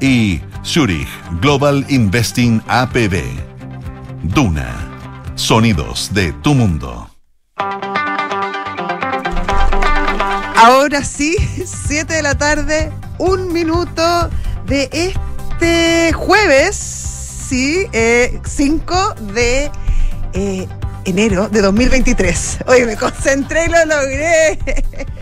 y Zurich Global Investing APB. Duna. Sonidos de tu mundo. Ahora sí, 7 de la tarde, un minuto de este jueves, sí, 5 de eh, enero de 2023. Oye, me concentré y lo logré.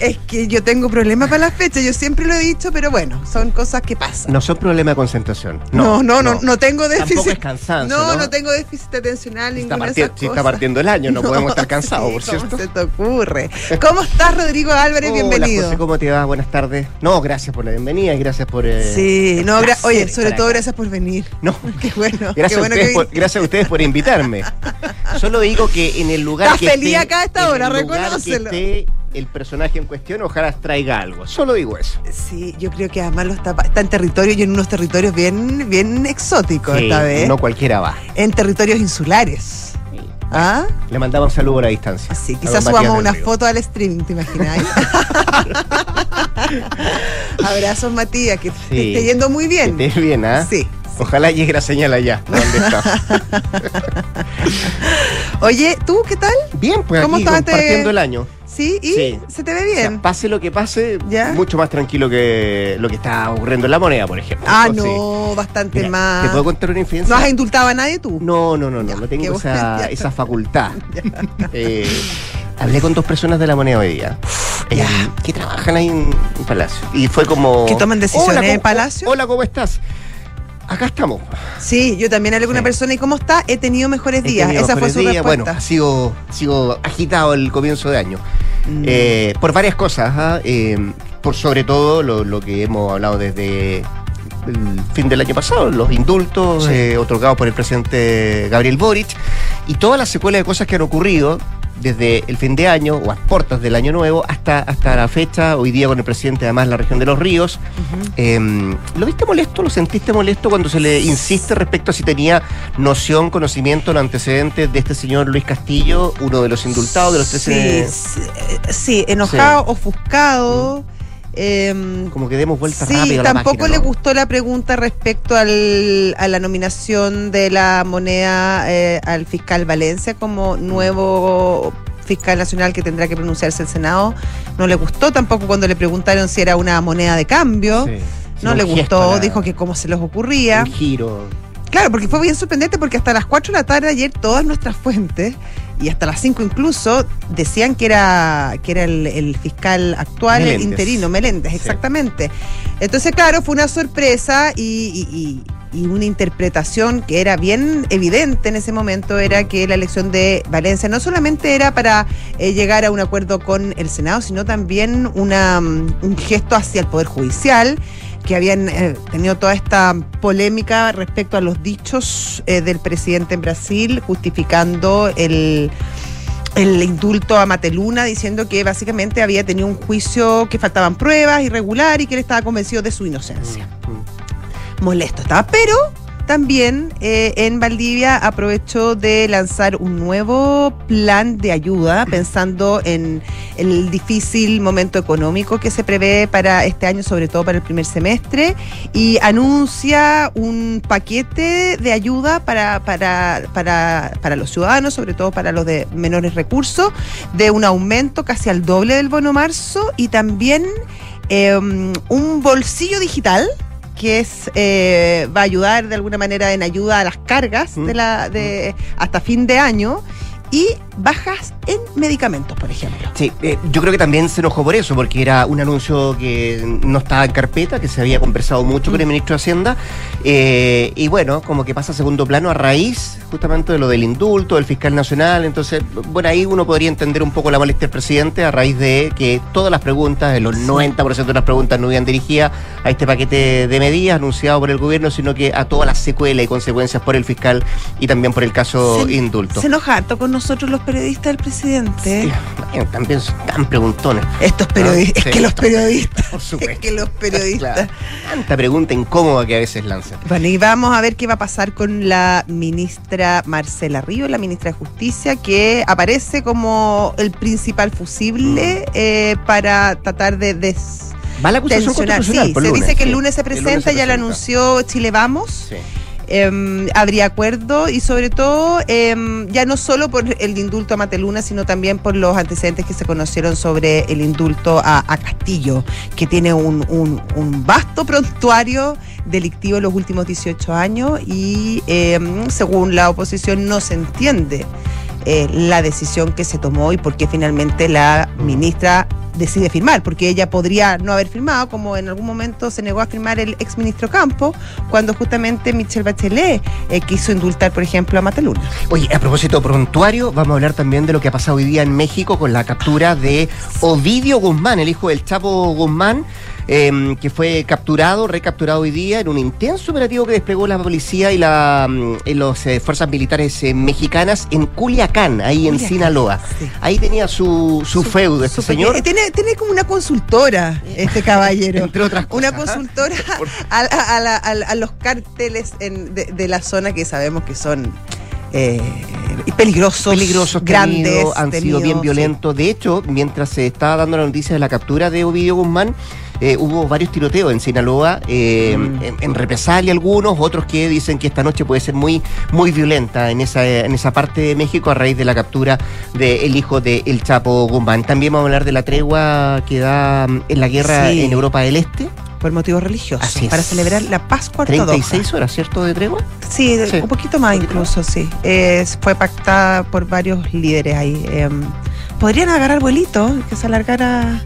Es que yo tengo problemas para las fechas, yo siempre lo he dicho, pero bueno, son cosas que pasan. No son problemas de concentración. No, no, no, no, tengo déficit. Tampoco es cansancio. No, no, tengo déficit atencional, Está, ninguna de esas parti- sí, está cosas. partiendo el año, no, podemos estar cansados, sí, por ¿cómo cierto. se te ocurre? ¿Cómo estás, Rodrigo Álvarez? Hola, Bienvenido. José, ¿cómo te va? Buenas tardes. No, gracias por la bienvenida y gracias por. eh, Sí, no, gra- oye, sobre todo gracias por venir. No, Qué bueno, qué Gracias, bueno a ustedes que por, gracias a ustedes por invitarme. Solo digo que en el lugar Estás que feliz esté, acá a esta hora, reconócelo. El personaje en cuestión, ojalá traiga algo. Solo digo eso. Sí, yo creo que además lo está, está en territorios y en unos territorios bien, bien exóticos Sí, esta vez. No cualquiera va. En territorios insulares. ¿Ah? Le mandamos un saludo a la distancia. Sí, quizás subamos una Río. foto al stream, ¿te imaginas? Abrazos, Matías, que te esté yendo muy bien. Que estés bien, ¿ah? Sí. Ojalá llegue la señal allá. ¿Dónde está? Oye, ¿tú qué tal? Bien, pues ¿Cómo aquí estás compartiendo el año. ¿Sí? ¿Y Sí. se te ve O sea, bien? pase lo que pase, ¿Ya? mucho más tranquilo que lo que está ocurriendo en la moneda, por ejemplo. ah, sí. no, bastante Mira, más. ¿Te puedo contar una infidencia? ¿No has indultado a nadie tú? No, no, no, no, Ya, no tengo esa, esa facultad. Eh, hablé con dos personas de la moneda hoy día. eh, que trabajan ahí en, en Palacio. Y fue como. ¿Que toman decisiones "Hola, en ¿cómo- Palacio? Hola, ¿cómo estás? Acá estamos. Sí, yo también hablé con Sí. una persona y ¿cómo está? He tenido mejores He días. tenido Esa fue su días. respuesta. Bueno, ha sido agitado el comienzo de año. Mm. Eh, por varias cosas. ¿ah? Eh, por sobre todo lo, lo que hemos hablado desde el fin del año pasado, los indultos Sí. eh, otorgados por el presidente Gabriel Boric y toda la secuela de cosas que han ocurrido desde el fin de año o a puertas del año nuevo hasta, hasta la fecha, hoy día con el presidente además de la región de los ríos. Eh, ¿Lo viste molesto? ¿Lo sentiste molesto cuando se le insiste respecto a si tenía noción, conocimiento, los antecedentes de este señor Luis Castillo, uno de los indultados de los 13? Sí, sí, eh, sí, enojado, ofuscado. Em, Como que demos vuelta sí, rápido a la tampoco página, le ¿no? gustó la pregunta respecto al, a la nominación de la moneda eh, al fiscal Valencia como nuevo fiscal nacional que tendrá que pronunciarse el Senado. No le gustó tampoco cuando le preguntaron si era una moneda de cambio. Sí. No le gustó, la- dijo que cómo se les ocurría. Un giro. Claro, porque fue bien sorprendente porque hasta las 4 de la tarde ayer todas nuestras fuentes y hasta las 5 incluso decían que era que era el, el fiscal actual Meléndez. interino, Meléndez, Sí. exactamente. Entonces, claro, fue una sorpresa y, y- y- y una interpretación que era bien evidente en ese momento, era que la elección de Valencia no solamente era para eh, llegar a un acuerdo con el Senado, sino también una, mm, un gesto hacia el Poder Judicial que habían eh, tenido toda esta polémica respecto a los dichos eh, del presidente en Brasil, justificando el, el indulto a Mateluna, diciendo que básicamente había tenido un juicio que faltaban pruebas irregular y que él estaba convencido de su inocencia. Mm. Molesto estaba, pero también eh, en Valdivia aprovechó de lanzar un nuevo plan de ayuda, pensando en el difícil momento económico que se prevé para este año, sobre todo para el primer semestre, y anuncia un paquete de ayuda para, para, para, para los ciudadanos, sobre todo para los de menores recursos, de un aumento casi al doble del bono marzo y también eh, un bolsillo digital que es eh, va a ayudar de alguna manera en ayuda a las cargas Mm. de la de hasta fin de año y bajas en medicamentos, por ejemplo. Sí, eh, yo creo que también se enojó por eso, porque era un anuncio que no estaba en carpeta, que se había conversado mucho con el ministro de Hacienda, eh, y bueno, como que pasa a segundo plano a raíz justamente de lo del indulto, del fiscal nacional, entonces, bueno, ahí uno podría entender un poco la molestia del presidente a raíz de que todas las preguntas, el 90% de las preguntas no iban dirigidas a este paquete de medidas anunciado por el gobierno, sino que a todas las secuelas y consecuencias por el fiscal y también por el caso Se- indulto. Se enoja harto con nosotros los periodistas del presidente. Sí, bueno, también son tan preguntones. Estos periodistas, Ah, es sí. que los periodistas, Por es supuesto. que los periodistas. Claro. Tanta pregunta incómoda que a veces lanzan. Bueno, y vamos a ver qué va a pasar con la ministra Marcela Río, la ministra de Justicia, que aparece como el principal fusible Mm. eh, para tratar de des- Va la acusación Sí, se lunes, dice que el lunes se El lunes presenta, se ya lo presenta. anunció Chile Vamos. Sí. Em, habría acuerdo y sobre todo em, ya no solo por el indulto a Mateluna, sino también por los antecedentes que se conocieron sobre el indulto a, a Castillo, que tiene un, un- un vasto prontuario delictivo en los últimos 18 años y em, según la oposición no se entiende eh, la decisión que se tomó y por qué finalmente la ministra decide firmar, porque ella podría no haber firmado, como en algún momento se negó a firmar el exministro Campo, cuando justamente Michelle Bachelet eh, quiso indultar, por ejemplo, a Mateluna. Oye, a propósito prontuario, vamos a hablar también de lo que ha pasado hoy día en México con la captura de Ovidio Guzmán, el hijo del Chapo Guzmán, eh, que fue capturado, recapturado hoy día en un intenso operativo que desplegó la policía y la mm, y los eh, fuerzas militares eh, mexicanas en Culiacán, ahí en Sinaloa. sí. Ahí tenía su, su, feudo este Su señor. peque- Tiene, tiene como una consultora, este caballero. Entre otras cosas. Una consultora a, a- a la- a los cárteles en- de, de la zona que sabemos que son eh, peligrosos, peligrosos grandes, ido, han sido bien sí. violentos. De hecho, mientras se estaba dando la noticia de la captura de Ovidio Guzmán, eh, hubo varios tiroteos en Sinaloa, eh, Mm. en, en represalia algunos, otros que dicen que esta noche puede ser muy, muy violenta en esa, en esa parte de México a raíz de la captura del hijo de El Chapo Guzmán. También vamos a hablar de la tregua que da mm, en la guerra Sí. en Europa del Este. Por motivos religiosos, Así para celebrar la Pascua ortodoxa. 36 horas, ¿cierto? De tregua. Sí, un poquito más Un poquito incluso, sí. Eh, fue pactada por varios líderes ahí. Eh, Podrían agarrar vuelito, que se alargara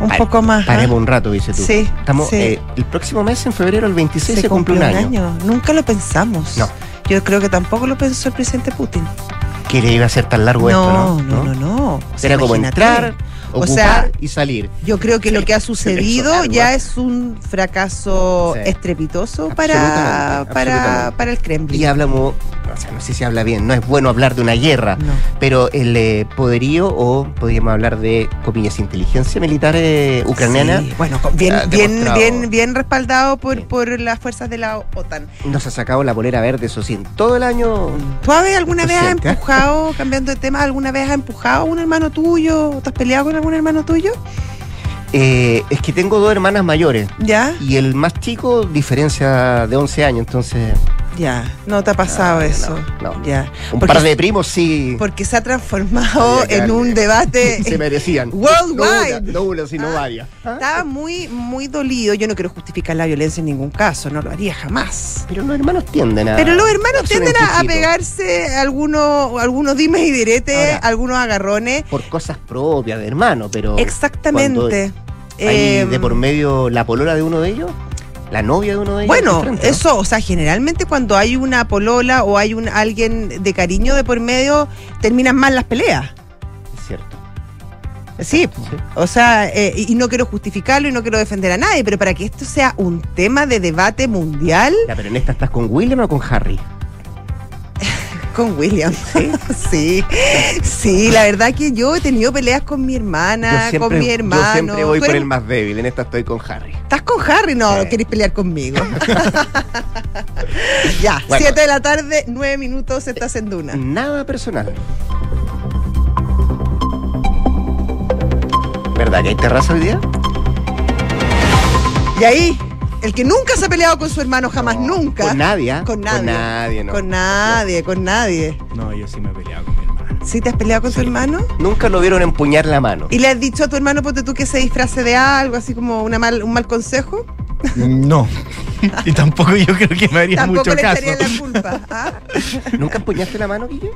un Pare- poco más. ¿ah? Paremos un rato, dice tú. Sí, Estamos, sí. eh, el próximo mes, en febrero, el 26, se, se cumple un año. Nunca lo pensamos. No. Yo creo que tampoco lo pensó el presidente Putin. Que le iba a ser tan largo No, esto, no, no, no. O sea, Era como imagínate. entrar, O sea, y salir. Yo creo que Sí, lo que ha sucedido ya es un fracaso Sí. estrepitoso para, Absolutamente, para, absolutamente. para el Kremlin. Y hablamos, o sea, no sé si habla bien, no es bueno hablar de una guerra, No. pero el eh, poderío o podríamos hablar de, comillas, inteligencia militar eh, ucraniana Sí, bueno, bien, bien, bien, bien respaldado por, por las fuerzas de la OTAN. nos ha sacado la polera verde, eso sí, en todo el año. ¿Tú alguna vez has empujado, cambiando de tema, alguna vez has empujado a un hermano tuyo? ¿Te has peleado con algún hermano tuyo? Eh, es que tengo dos hermanas mayores ¿Ya? y el más chico diferencia de 11 años, entonces Ya. No te ha pasado No, eso. no, no. Ya. un Porque- par de primos sí Porque se ha transformado Había en un debate. se merecían. Worldwide. No no una, sino Ah. varias. ¿Ah? Estaba muy, muy dolido. Yo no quiero justificar la violencia en ningún caso, no lo haría jamás. Pero los hermanos tienden a. Pero los hermanos tienden a, a pegarse algunos, algunos dimes y diretes, algunos agarrones. Por cosas propias de hermano, pero. Exactamente. Hay Eh, de por medio la polola de uno de ellos, la novia de uno de ellos. Bueno, de frente, ¿no? eso, o sea, generalmente cuando hay una polola o hay un alguien de cariño de por medio, terminan mal las peleas. Es cierto. Sí, Sí. o sea, eh, y no quiero justificarlo y no quiero defender a nadie, pero para que esto sea un tema de debate mundial Ya, pero en esta estás con William o con Harry. con William. Sí, sí, la verdad que yo he tenido peleas con mi hermana, con mi hermano. yo siempre voy por eres- el más débil. En esta estoy con Harry. ¿Estás con Harry? No, Sí. querés pelear conmigo. ya, Bueno. 7 de la tarde, 9 minutos, estás en Duna. Nada personal. ¿Verdad que hay terraza hoy día? Y ahí, el que nunca se ha peleado con su hermano, jamás nunca. Con nadie, ¿ah? Con nadie. Con nadie, no. Con nadie, con nadie. No, yo sí me he peleado con mi. ¿Sí te has peleado con tu Sí. hermano? Nunca lo vieron empuñar la mano. ¿Y le has dicho a tu hermano, ponte tú, que se disfrace de algo, así como una mal, un mal consejo? No. y tampoco yo creo que me haría Tampoco mucho le caso. la culpa. ¿ah? ¿Nunca empuñaste la mano, Guille?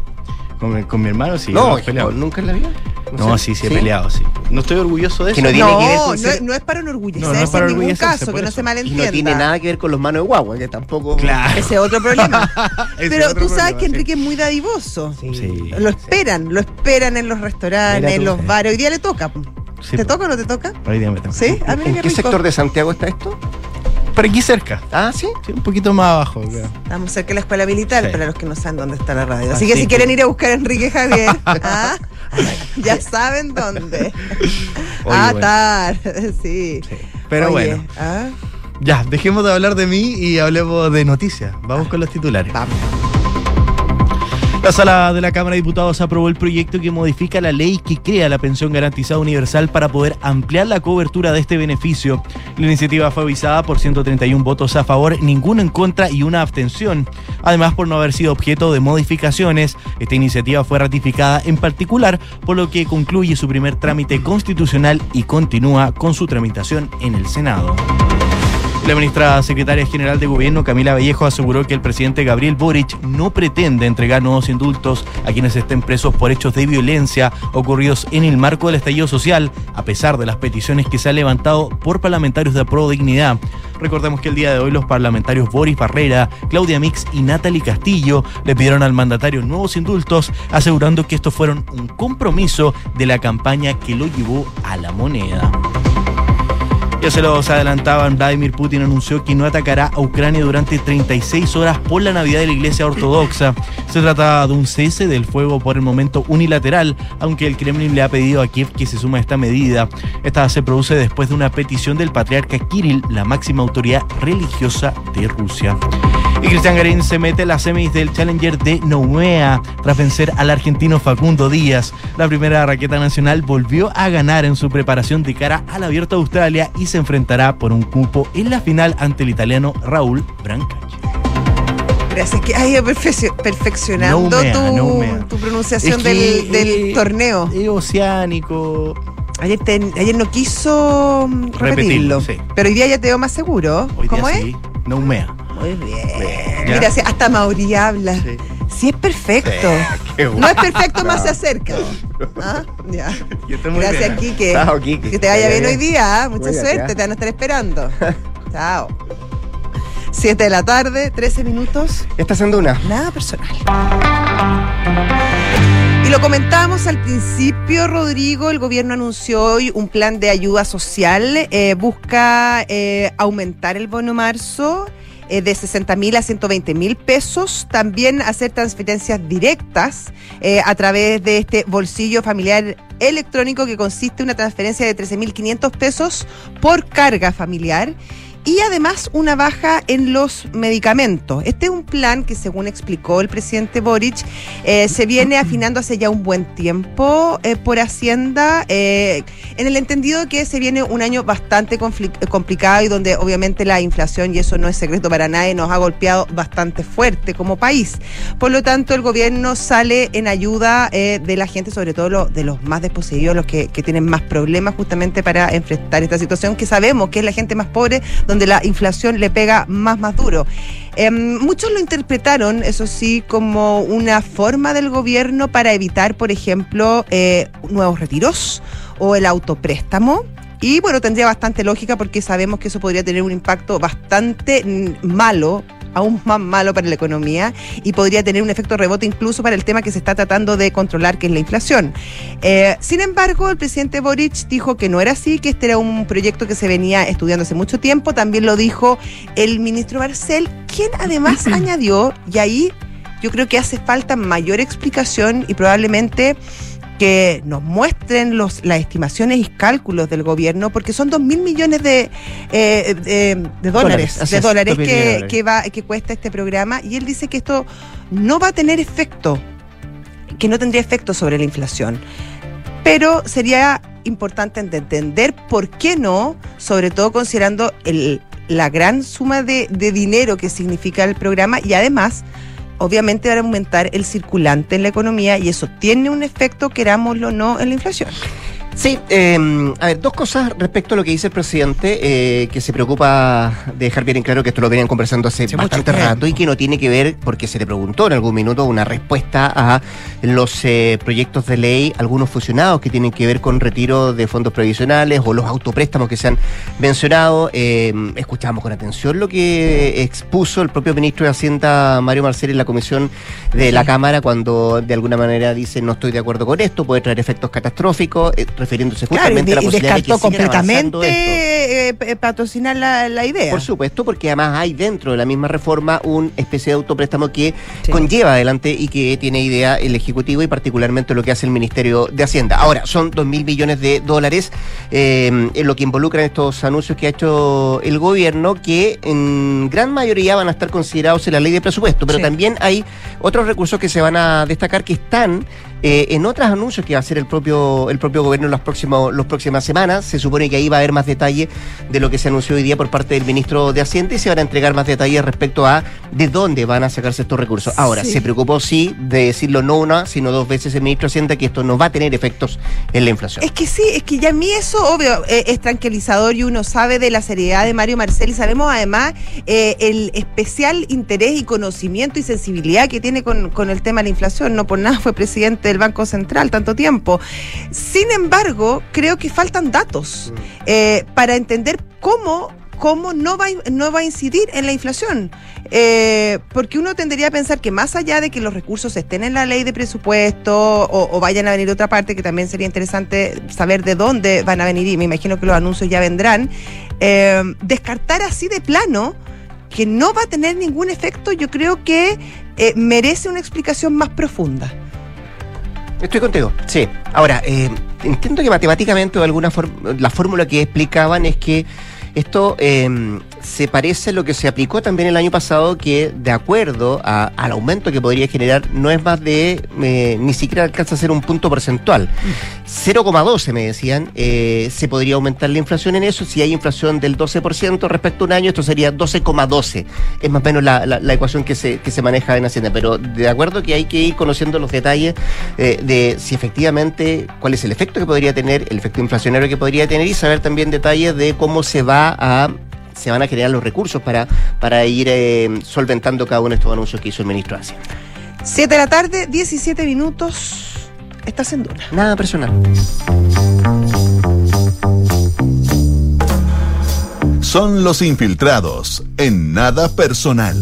Con, mi- con mi hermano sí. no, peleado. nunca en la vida. No, sé. sí, sí he peleado, sí. No estoy orgulloso de Que eso. no tiene no, que ver con no, ser- es- no es para enorgullecerse No, no es para en ningún caso, que no se Y malentienda. no tiene nada que ver con los manos de guagua, que tampoco. Claro. Ese es otro problema. Pero otro tú sabes problema, que sí. Enrique es muy dadivoso. Sí. Sí. Lo esperan, lo esperan en los restaurantes, en los bares. Hoy día le toca. Sí, ¿Te po. toca o no te toca? Hoy día me. Ah, mira ¿En qué rico. sector de Santiago está esto? Por aquí cerca. Ah, sí. Sí, un poquito más abajo. creo. Estamos cerca de la escuela militar, Sí. para los que no saben dónde está la radio. Así Así que si que- quieren ir a buscar a Enrique Javier, ¿ah? ya saben dónde. Oye, ah, bueno. tar, sí. Sí. Pero Oye, bueno. ¿ah? Ya, dejemos de hablar de mí y hablemos de noticias. Vamos con los titulares. Vamos. La sala de la Cámara de Diputados aprobó el proyecto que modifica la ley que crea la pensión garantizada universal para poder ampliar la cobertura de este beneficio. La iniciativa fue avisada por 131 votos a favor, ninguno en contra y una abstención. Además, por no haber sido objeto de modificaciones, esta iniciativa fue ratificada en particular, por lo que concluye su primer trámite constitucional y continúa con su tramitación en el Senado. La ministra secretaria general de Gobierno, Camila Vallejo, aseguró que el presidente Gabriel Boric no pretende entregar nuevos indultos a quienes estén presos por hechos de violencia ocurridos en el marco del estallido social, a pesar de las peticiones que se han levantado por parlamentarios de Pro Dignidad. Recordemos que el día de hoy los parlamentarios Boris Barrera, Claudia Mix y Natalie Castillo le pidieron al mandatario nuevos indultos, asegurando que estos fueron un compromiso de la campaña que lo llevó a la moneda. Ya se los adelantaban, Vladimir Putin anunció que no atacará a Ucrania durante 36 horas por la Navidad de la Iglesia Ortodoxa. Se trata de un cese del fuego por el momento unilateral, aunque el Kremlin le ha pedido a Kiev que se suma a esta medida. Esta se produce después de una petición del patriarca Kirill, la máxima autoridad religiosa de Rusia. Y Cristian Garín se mete en las semis del Challenger de Noumea tras vencer al argentino Facundo Díaz. La primera raqueta nacional volvió a ganar en su preparación de cara al Abierto de Australia y se enfrentará por un cupo en la final ante el italiano Raúl Brancacci. Gracias, que has ido perfeccionando No mea, tu, no pronunciación Es que, del, del eh, torneo. Es oceánico. Ayer, te- ayer no quiso mm, repetirlo, Repetirlo, sí. pero hoy día ya te veo más seguro. Hoy ¿Cómo día es? sí, Noumea. Muy bien. Mira, hasta Mauri habla. Sí. Sí, es perfecto. qué No es perfecto, más se acerca. ¿Ah? Ya. Gracias. Quique. Chao, Quique. Que te vaya bien Bien. hoy día. ¿ah? Mucha bien, suerte, te van a estar esperando. Chao. 7 de la tarde, 13 minutos. Esta es una. Nada personal. Y lo comentábamos al principio, Rodrigo, el gobierno anunció hoy un plan de ayuda social, eh, busca eh, aumentar el bono marzo eh, de 60 mil a 120 mil pesos, también hacer transferencias directas eh, a través de este bolsillo familiar electrónico que consiste en una transferencia de 13.500 pesos por carga familiar y además una baja en los medicamentos. Este es un plan que, según explicó el presidente Boric, eh, se viene afinando hace ya un buen tiempo eh, por Hacienda, eh, en el entendido que se viene un año bastante complicado y donde obviamente la inflación, y eso no es secreto para nadie, nos ha golpeado bastante fuerte como país. Por lo tanto, el gobierno sale en ayuda de la gente, sobre todo lo- de los más desposeídos, los que, que tienen más problemas justamente para enfrentar esta situación que sabemos que es la gente más pobre, donde la inflación le pega más, más duro. Em, muchos lo interpretaron, eso sí, como una forma del gobierno para evitar, por ejemplo, eh, nuevos retiros o el autopréstamo. Y bueno, tendría bastante lógica porque sabemos que eso podría tener un impacto bastante mm, malo, aún más malo para la economía y podría tener un efecto rebote incluso para el tema que se está tratando de controlar, que es la inflación. Eh, sin embargo, el presidente Boric dijo que no era así, que este era un proyecto que se venía estudiando hace mucho tiempo. También lo dijo el ministro Barcel, quien además añadió, y ahí yo creo que hace falta mayor explicación y probablemente que nos muestren los, las estimaciones y cálculos del gobierno, porque son dos mil millones de, eh, de, de dólares, Dólares, así de es, dólares de que, dólares. que, va, que cuesta este programa, y él dice que esto no va a tener efecto, que no tendría efecto sobre la inflación. Pero sería importante ent- entender por qué no, sobre todo considerando el, la gran suma de, de dinero que significa el programa y además, obviamente, va a aumentar el circulante en la economía y eso tiene un efecto, querámoslo o no, en la inflación. Sí, eh, a ver, dos cosas respecto a lo que dice el presidente, eh, que se preocupa de dejar bien en claro que esto lo venían conversando hace Hace bastante rato y que no tiene que ver, porque se le preguntó en algún minuto una respuesta a los eh, proyectos de ley, algunos fusionados que tienen que ver con retiro de fondos previsionales o los autopréstamos que se han mencionado. Eh, escuchamos con atención lo que expuso el propio ministro de Hacienda, Mario Marcel, en la comisión de la Cámara, cuando de alguna manera dice no estoy de acuerdo con esto, puede traer efectos catastróficos. Eh, refiriéndose Claro, y, justamente a la y posibilidad de que avanzando esto. completamente eh, p- patrocinar la, la idea. Por supuesto, porque además hay dentro de la misma reforma una especie de autopréstamo que Sí. conlleva adelante y que tiene idea el Ejecutivo y particularmente lo que hace el Ministerio de Hacienda. Ahora, son dos mil millones de dólares eh, en lo que involucran estos anuncios que ha hecho el gobierno, que en gran mayoría van a estar considerados en la ley de presupuesto, pero Sí. también hay otros recursos que se van a destacar que están eh, en otros anuncios que va a hacer el propio el propio gobierno en las próximas las próximas semanas. Se supone que ahí va a haber más detalle de lo que se anunció hoy día por parte del ministro de Hacienda y se van a entregar más detalles respecto a de dónde van a sacarse estos recursos. Ahora, Sí. se preocupó sí de decirlo no una, sino dos veces el ministro de Hacienda que esto no va a tener efectos en la inflación. Es que sí, es que ya a mí eso, obvio, eh, es tranquilizador y uno sabe de la seriedad de Mario Marcel y sabemos además eh, el especial interés y conocimiento y sensibilidad que tiene con, con el tema de la inflación. No por nada fue presidente del Banco Central tanto tiempo. Sin embargo, creo que faltan datos eh, para entender cómo cómo no va, a- no va a incidir en la inflación. Eh, porque uno tendría a pensar que más allá de que los recursos estén en la ley de presupuesto o, o vayan a venir de otra parte, que también sería interesante saber de dónde van a venir, y me imagino que los anuncios ya vendrán, eh, descartar así de plano que no va a tener ningún efecto, yo creo que eh, merece una explicación más profunda. Estoy contigo, sí. Ahora, eh, entiendo que matemáticamente o de alguna forma, la fórmula que explicaban es que esto eh, se parece a lo que se aplicó también el año pasado, que de acuerdo al aumento que podría generar, no es más de, eh, ni siquiera alcanza a ser un punto porcentual. 0,12 me decían, eh, se podría aumentar la inflación en eso. Si hay inflación del 12% respecto a un año, esto sería 12,12. Es más o menos la, la- la ecuación que se, que se maneja en Hacienda. Pero de acuerdo que hay que ir conociendo los detalles eh, de si efectivamente, cuál es el efecto que podría tener, el efecto inflacionario que podría tener y saber también detalles de cómo se va a se van a generar los recursos para, para ir eh, solventando cada uno de estos anuncios que hizo el ministro de Hacienda. 7 de la tarde, 17 minutos. Estás en Duna. Nada personal. Son los infiltrados en nada personal.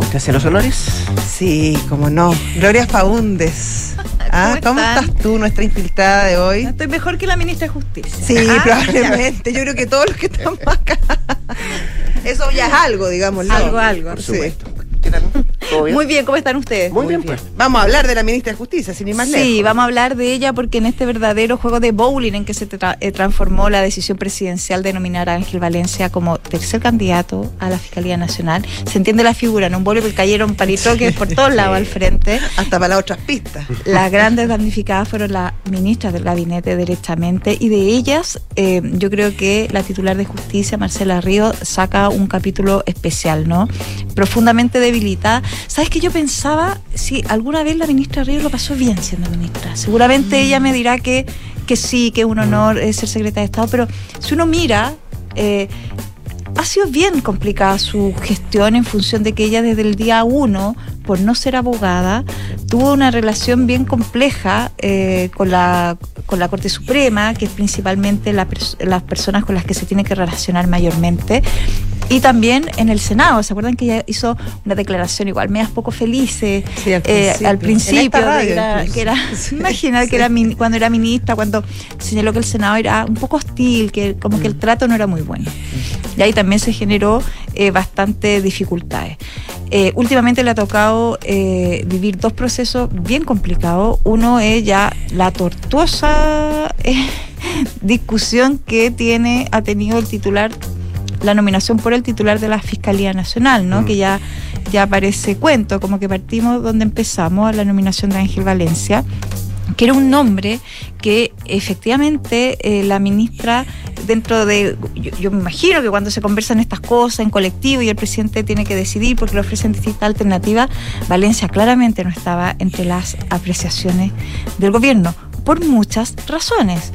¿Usted hace los honores? Sí, como no. Gloria Faúndes. Ah, ¿Cómo estás tú, nuestra infiltrada de hoy? Estoy mejor que la ministra de Justicia. Sí, Ah, probablemente. Yo creo que todos los que estamos acá. Eso ya es algo, digamos. Algo, algo. Por Sí. supuesto. ¿Qué tal? ¿Todo bien? Muy bien, ¿cómo están ustedes? Muy bien, pues. Vamos a hablar de la ministra de Justicia, sin ir más lejos. Sí, vamos a hablar de ella porque en este verdadero juego de bowling en que se tra- eh, transformó la decisión presidencial de nominar a Ángel Valencia como tercer candidato a la Fiscalía Nacional, se entiende la figura, en un bowling que cayeron palitroques por todos lados al frente. Hasta para las otras pistas. Las grandes damnificadas fueron las ministras del gabinete directamente y de ellas eh, yo creo que la titular de justicia, Marcela Río, saca un capítulo especial, ¿no? Profundamente debilitada. ¿Sabes que yo pensaba si alguna vez la ministra Río lo pasó bien siendo ministra? Seguramente ella me dirá que, que sí, que es un honor eh, ser secretaria de Estado, pero si uno mira... eh, ha sido bien complicada su gestión en función de que ella desde el día uno, por no ser abogada, tuvo una relación bien compleja eh, con, la, con la Corte Suprema, que es principalmente las personas con las que se tiene que relacionar mayormente. Y también en el Senado, ¿se acuerdan que ella hizo una declaración igual, medias poco felices Sí, al eh, principio. al principio, radio que era, que era- Sí, imagina que sí. era min- cuando era ministra, cuando señaló que el Senado era un poco hostil, que como Mm. que el trato no era muy bueno. Y ahí también se generó eh, bastante dificultades. Eh, últimamente le ha tocado eh, vivir dos procesos bien complicados. Uno es ya la tortuosa eh, discusión que tiene, ha tenido el titular, la nominación por el titular de la Fiscalía Nacional, ¿no? Mm. Que ya, ya parece cuento, como que partimos donde empezamos, a la nominación de Ángel Valencia que era un nombre que efectivamente eh, la ministra dentro de yo, yo me imagino que cuando se conversan estas cosas en colectivo y el presidente tiene que decidir porque le ofrecen distintas alternativas Valencia claramente no estaba entre las apreciaciones del gobierno por muchas razones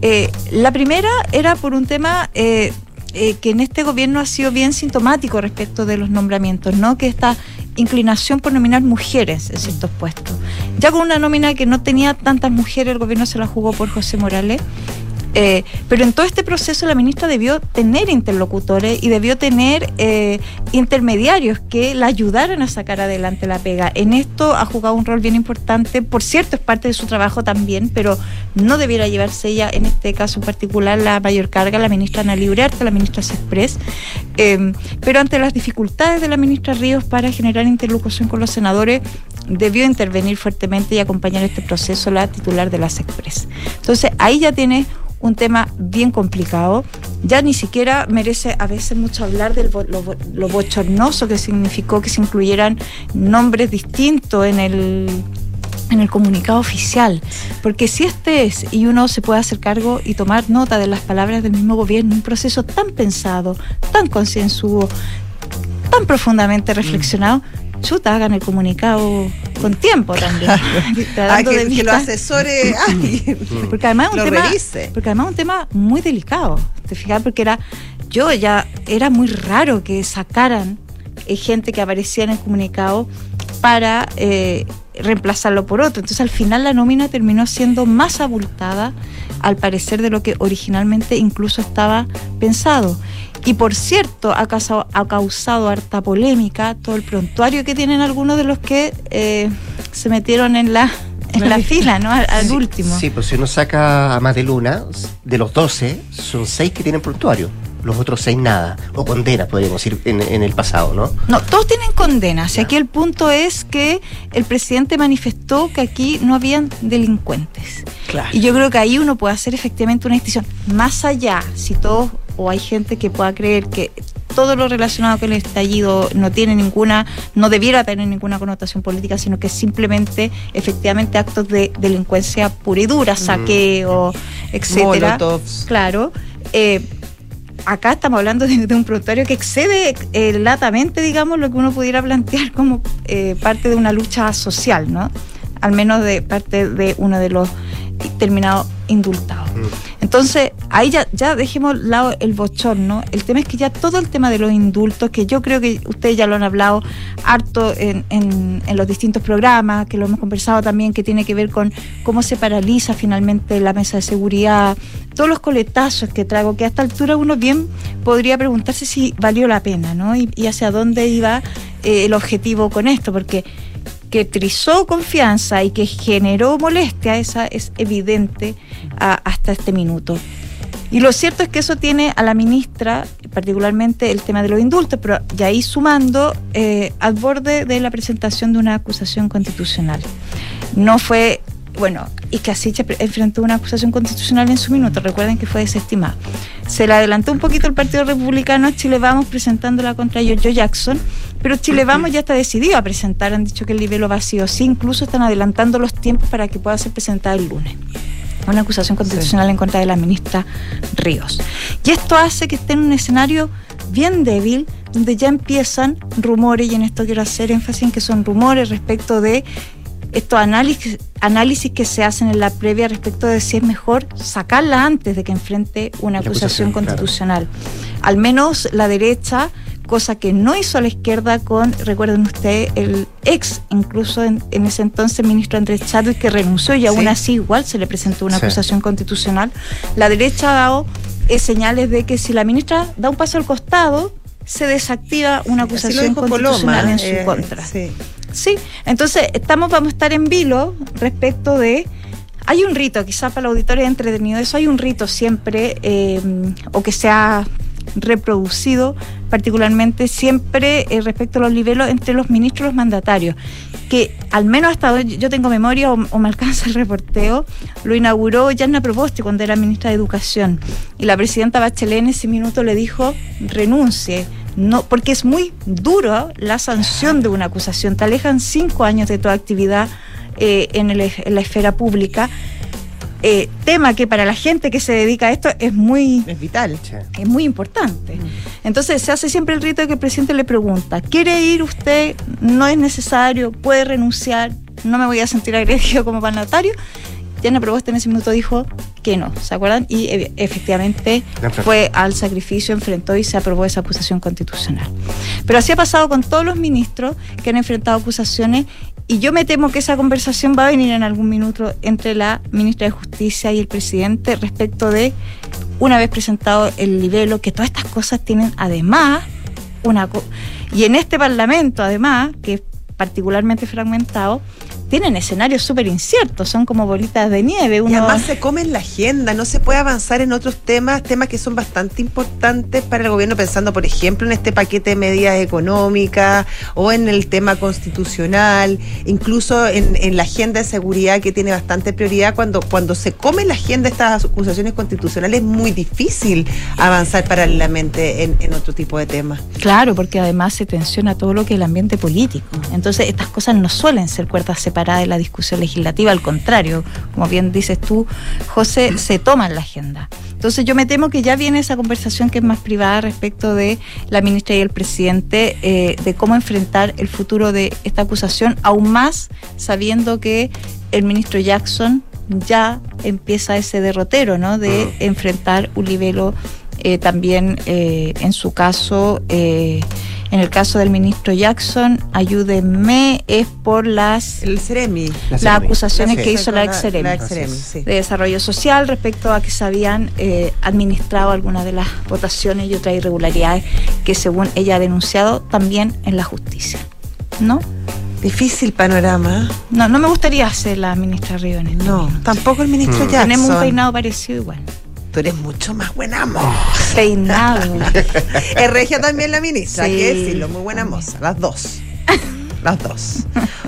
Eh, la primera era por un tema eh, eh, que en este gobierno ha sido bien sintomático respecto de los nombramientos, ¿no? Que esta inclinación por nominar mujeres en ciertos puestos. Ya con una nómina que no tenía tantas mujeres, el gobierno se la jugó por José Morales. Eh, pero en todo este proceso la ministra debió tener interlocutores y debió tener eh, intermediarios que la ayudaran a sacar adelante la pega. En esto ha jugado un rol bien importante, por cierto es parte de su trabajo también, pero no debiera llevarse ella, en este caso en particular, la mayor carga, la ministra Ana Libriarte, la ministra Cespres. Eh, pero ante las dificultades de la ministra Ríos para generar interlocución con los senadores, debió intervenir fuertemente y acompañar este proceso la titular de las Express. Entonces ahí ya tiene un tema bien complicado. Ya ni siquiera merece a veces mucho hablar de lo, bochornoso que significó que se incluyeran nombres distintos en el en el comunicado oficial, porque si este es y uno se puede hacer cargo y tomar nota de las palabras del mismo gobierno, un proceso tan pensado, tan concienzudo, tan profundamente reflexionado, chuta, hagan el comunicado con tiempo también. que, lo asesore porque además un tema, Porque además es un tema muy delicado, te fijas, porque era, yo ya, era muy raro que sacaran eh, gente que aparecía en el comunicado para eh, reemplazarlo por otro. Entonces al final la nómina terminó siendo más abultada al parecer de lo que originalmente incluso estaba pensado. Y por cierto, ha causado, ha causado harta polémica todo el prontuario que tienen algunos de los que eh, se metieron en la, en la fila, ¿no? Al, último. Sí, pues si uno saca a más de Luna, de los 12, son 6 que tienen prontuario los otros seis nada, o condena, podríamos decir, en, el pasado, ¿no? No, todos tienen condenas. Y aquí el punto es que el presidente manifestó que aquí no habían delincuentes. Y yo creo que ahí uno puede hacer efectivamente una distinción. Más allá, si todos, o hay gente que pueda creer que todo lo relacionado con el estallido no tiene ninguna, no debiera tener ninguna connotación política, sino que simplemente, efectivamente, actos de delincuencia pura y dura, saqueo, etcétera. Claro. Eh, acá estamos hablando de, un prontuario que excede eh, latamente, digamos, lo que uno pudiera plantear como eh, parte de una lucha social, ¿no? Al menos de parte de uno de los terminados indultados. Mm. Entonces, ahí ya, ya dejemos lado el bochorno. El tema es que ya todo el tema de los indultos, que yo creo que ustedes ya lo han hablado harto en, en, en, los distintos programas, que lo hemos conversado también, que tiene que ver con cómo se paraliza finalmente la mesa de seguridad, todos los coletazos que traigo, que a esta altura uno bien podría preguntarse si valió la pena, ¿no? Y, hacia dónde iba eh, el objetivo con esto, porque que trizó confianza y que generó molestia, esa es evidente hasta este minuto. Y lo cierto es que eso tiene a la ministra, particularmente el tema de los indultos, pero ya ahí sumando eh, al borde de la presentación de una acusación constitucional. No fue bueno, y que así enfrentó una acusación constitucional en su minuto, recuerden que fue desestimada. Se le adelantó un poquito el Partido Republicano, Chile Vamos presentándola contra George Jackson, pero Chile Vamos ya está decidido a presentar, han dicho que el nivel vacío, sí, incluso están adelantando los tiempos para que pueda ser presentada el lunes una acusación constitucional en contra de la ministra Ríos. Y esto hace que esté en un escenario bien débil, donde ya empiezan rumores, y en esto quiero hacer énfasis en que son rumores respecto de estos análisis, análisis que se hacen en la previa respecto de si es mejor sacarla antes de que enfrente una acusación, constitucional. Al menos la derecha, cosa que no hizo la izquierda con, recuerden ustedes, el ex, incluso en, ese entonces ministro Andrés Chávez, que renunció y aún así igual se le presentó una acusación constitucional. La derecha ha dado eh, señales de que si la ministra da un paso al costado, se desactiva una acusación constitucional en su eh, contra. Sí. Sí, entonces estamos, vamos a estar en vilo respecto de hay un rito, quizás para la auditoría entretenido, eso hay un rito siempre, eh, o que se ha reproducido particularmente siempre eh, respecto a los niveles entre los ministros y los mandatarios, que al menos hasta hoy yo tengo memoria o, me alcanza el reporteo, lo inauguró Yanna Proposti cuando era ministra de Educación y la presidenta Bachelet en ese minuto le dijo renuncie no, porque es muy duro la sanción de una acusación. Te alejan cinco años de tu actividad eh, en, la esfera pública. Eh, tema que para la gente que se dedica a esto es muy es vital es muy importante mm. entonces se hace siempre el rito de que el presidente le pregunta quiere ir usted no es necesario puede renunciar no me voy a sentir agredido como mandatario Diana Provost en ese minuto dijo que no, ¿se acuerdan? Y eh, efectivamente fue al sacrificio, enfrentó y se aprobó esa acusación constitucional. Pero así ha pasado con todos los ministros que han enfrentado acusaciones y yo me temo que esa conversación va a venir en algún minuto entre la ministra de Justicia y el presidente respecto de, una vez presentado el libelo, que todas estas cosas tienen además una... co- Y en este Parlamento, además, que es particularmente fragmentado, tienen escenarios súper inciertos, son como bolitas de nieve. Y Uno, además se come en la agenda, no se puede avanzar en otros temas, temas que son bastante importantes para el gobierno, pensando, por ejemplo, en este paquete de medidas económicas o en el tema constitucional, incluso en, en la agenda de seguridad que tiene bastante prioridad. Cuando, cuando se come la agenda estas acusaciones constitucionales, es muy difícil avanzar paralelamente en, en otro tipo de temas. Claro, porque además se tensiona todo lo que es el ambiente político. Entonces, estas cosas no suelen ser cuerdas separadas de la discusión legislativa, al contrario, como bien dices tú, José, se toma en la agenda. Entonces, yo me temo que ya viene esa conversación que es más privada respecto de la ministra y el presidente, eh, de cómo enfrentar el futuro de esta acusación, aún más sabiendo que el ministro Jackson ya empieza ese derrotero, ¿no? De enfrentar un libelo eh, también eh, en su caso, en el caso del ministro Jackson, ayúdenme, es por las El CEREMI. las Ceremi. acusaciones que hizo la ex La Ceremi ex Ceremi, Así es. sí. de desarrollo social respecto a que se habían eh, administrado algunas de las votaciones y otras irregularidades que según ella ha denunciado también en la justicia. ¿No? Difícil panorama. No, no me gustaría ser la ministra Río en este No, tampoco el ministro Mm. Jackson. Tenemos un peinado parecido igual. Tú eres mucho más buena moza. Peinado. Es regia también la ministra, hay Sí. que decirlo, muy buena moza, las dos. Las dos.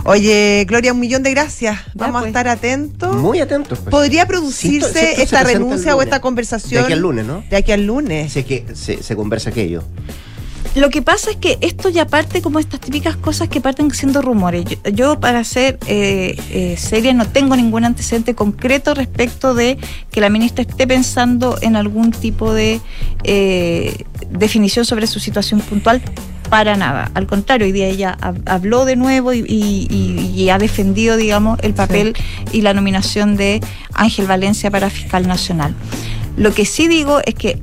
Oye, Gloria, un millón de gracias. Vamos a pues. estar atentos. Muy atentos. pues. ¿Podría Si esto- producirse si esto esta renuncia o esta conversación? De aquí al lunes, ¿no? De aquí al lunes. Sé que se, se conversa aquello. Lo que pasa es que esto ya parte como estas típicas cosas que parten siendo rumores. Yo, yo, para ser eh, eh, seria no tengo ningún antecedente concreto respecto de que la ministra esté pensando en algún tipo de eh, definición sobre su situación puntual. Para nada. Al contrario, hoy día ella hab- habló de nuevo y, y- y- y ha defendido, digamos, el papel y la nominación de Ángel Valencia para fiscal nacional. Lo que sí digo es que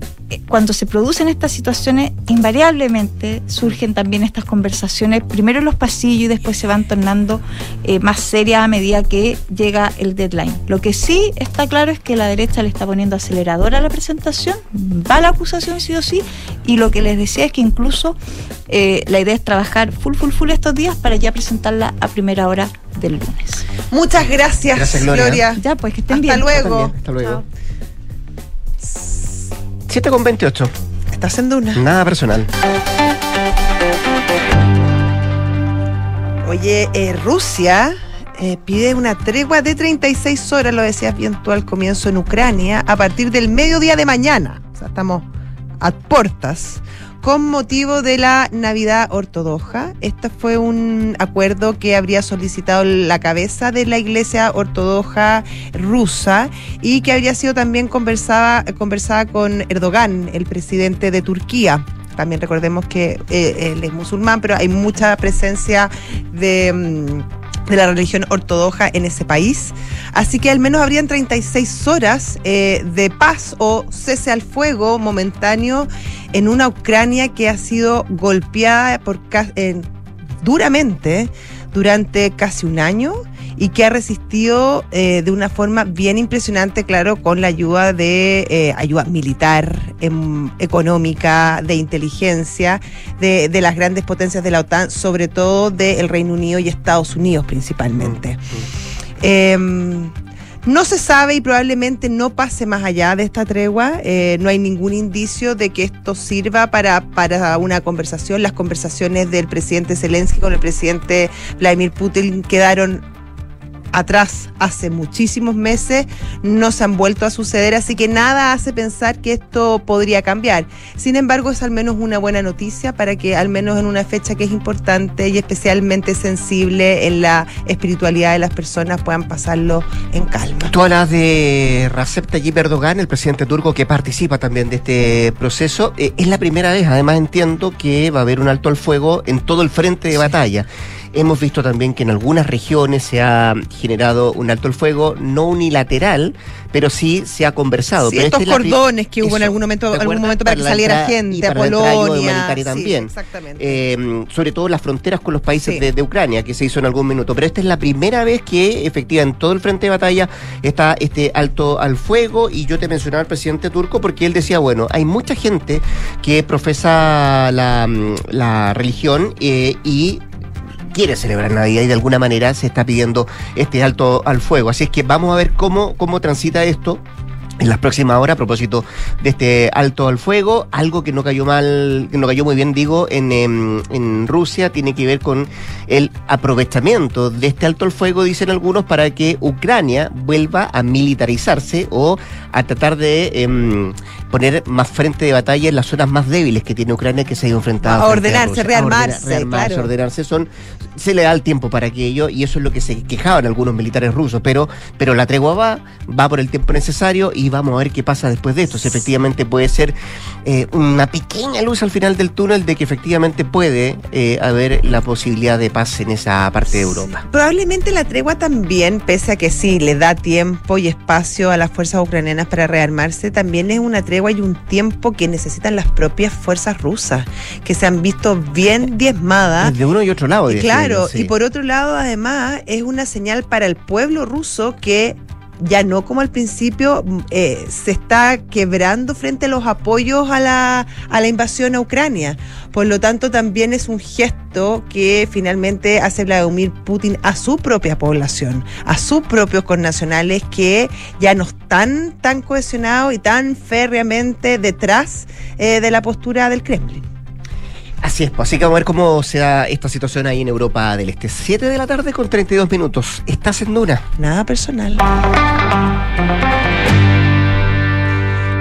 cuando se producen estas situaciones, invariablemente surgen también estas conversaciones, primero en los pasillos y después se van tornando eh, más serias a medida que llega el deadline. Lo que sí está claro es que la derecha le está poniendo acelerador a la presentación, va la acusación sí o sí, y lo que les decía es que incluso eh, la idea es trabajar full, full, full estos días para ya presentarla a primera hora del lunes. Muchas gracias, Gracias, Gloria. Ya, pues que estén Hasta bien. luego. Hasta luego. Chao. 7 con 28. Está haciendo una. Nada personal. Oye, eh, Rusia eh, pide una tregua de 36 horas, lo decías bien tú al comienzo en Ucrania, a partir del mediodía de mañana. O sea, estamos a puertas. Con motivo de la Navidad Ortodoxa, este fue un acuerdo que habría solicitado la cabeza de la Iglesia Ortodoxa rusa y que habría sido también conversada, conversada con Erdogan, el presidente de Turquía. También recordemos que eh, él es musulmán, pero hay mucha presencia de, mm, de la religión ortodoxa en ese país. Así que al menos habrían 36 horas eh, de paz o cese al fuego momentáneo en una Ucrania que ha sido golpeada por, eh, duramente durante casi un año y que ha resistido eh, de una forma bien impresionante, claro, con la ayuda de eh, ayuda militar, em, económica, de inteligencia, de, de las grandes potencias de la OTAN, sobre todo del Reino Unido y Estados Unidos principalmente. Em, no se sabe y probablemente no pase más allá de esta tregua. Eh, no hay ningún indicio de que esto sirva para, para una conversación. Las conversaciones del presidente Zelensky con el presidente Vladimir Putin quedaron atrás hace muchísimos meses, no se han vuelto a suceder, así que nada hace pensar que esto podría cambiar. Sin embargo, es al menos una buena noticia para que al menos en una fecha que es importante y especialmente sensible en la espiritualidad de las personas puedan pasarlo en calma. Tú hablas de Recep Tayyip Erdogan, el presidente turco que participa también de este proceso. Eh, es la primera vez, además entiendo, que va a haber un alto al fuego en todo el frente de batalla. Hemos visto también que en algunas regiones se ha generado un alto el fuego, no unilateral, pero sí se ha conversado. Sí, pero estos es cordones que hubo en algún momento, ¿te algún momento para que la saliera gente y a para entrada Polonia. Sí, también. exactamente. Eh, sobre todo las fronteras con los países Sí. de, de Ucrania, que se hizo en algún minuto. Pero esta es la primera vez que efectivamente en todo el frente de batalla está este alto al fuego. Y yo te mencionaba al presidente turco porque él decía, bueno, hay mucha gente que profesa la, la religión eh, y quiere celebrar Navidad y de alguna manera se está pidiendo este alto al fuego. Así es que vamos a ver cómo, cómo transita esto en las próximas horas a propósito de este alto al fuego, algo que no cayó mal, que no cayó muy bien, digo, en, em, en Rusia, tiene que ver con el aprovechamiento de este alto al fuego, dicen algunos, para que Ucrania vuelva a militarizarse o a tratar de em, poner más frente de batalla en las zonas más débiles que tiene Ucrania que se ha enfrentado. A ordenarse. A rearmarse, ordenar- rearmarse, claro. ordenarse, son, se le da el tiempo para aquello y eso es lo que se quejaban algunos militares rusos, pero, pero la tregua va, va por el tiempo necesario y vamos a ver qué pasa después de esto. Si efectivamente puede ser eh, una pequeña luz al final del túnel de que efectivamente puede eh, haber la posibilidad de paz en esa parte de Europa. Probablemente la tregua también, pese a que sí, le da tiempo y espacio a las fuerzas ucranianas para rearmarse, también es una tregua y un tiempo que necesitan las propias fuerzas rusas, que se han visto bien diezmadas. De uno y otro lado. Y claro, sí. y por otro lado, además, es una señal para el pueblo ruso que ya no como al principio mm, eh, se está quebrando frente a los apoyos a la, a la invasión a Ucrania. Por lo tanto, también es un gesto que finalmente hace Vladimir Putin a su propia población, a sus propios connacionales que ya no están tan cohesionados y tan férreamente detrás eh, de la postura del Kremlin. Así es, pues, así que vamos a ver cómo se da esta situación ahí en Europa del Este. 7 de la tarde con 32 minutos. Estás en Duna. Nada personal.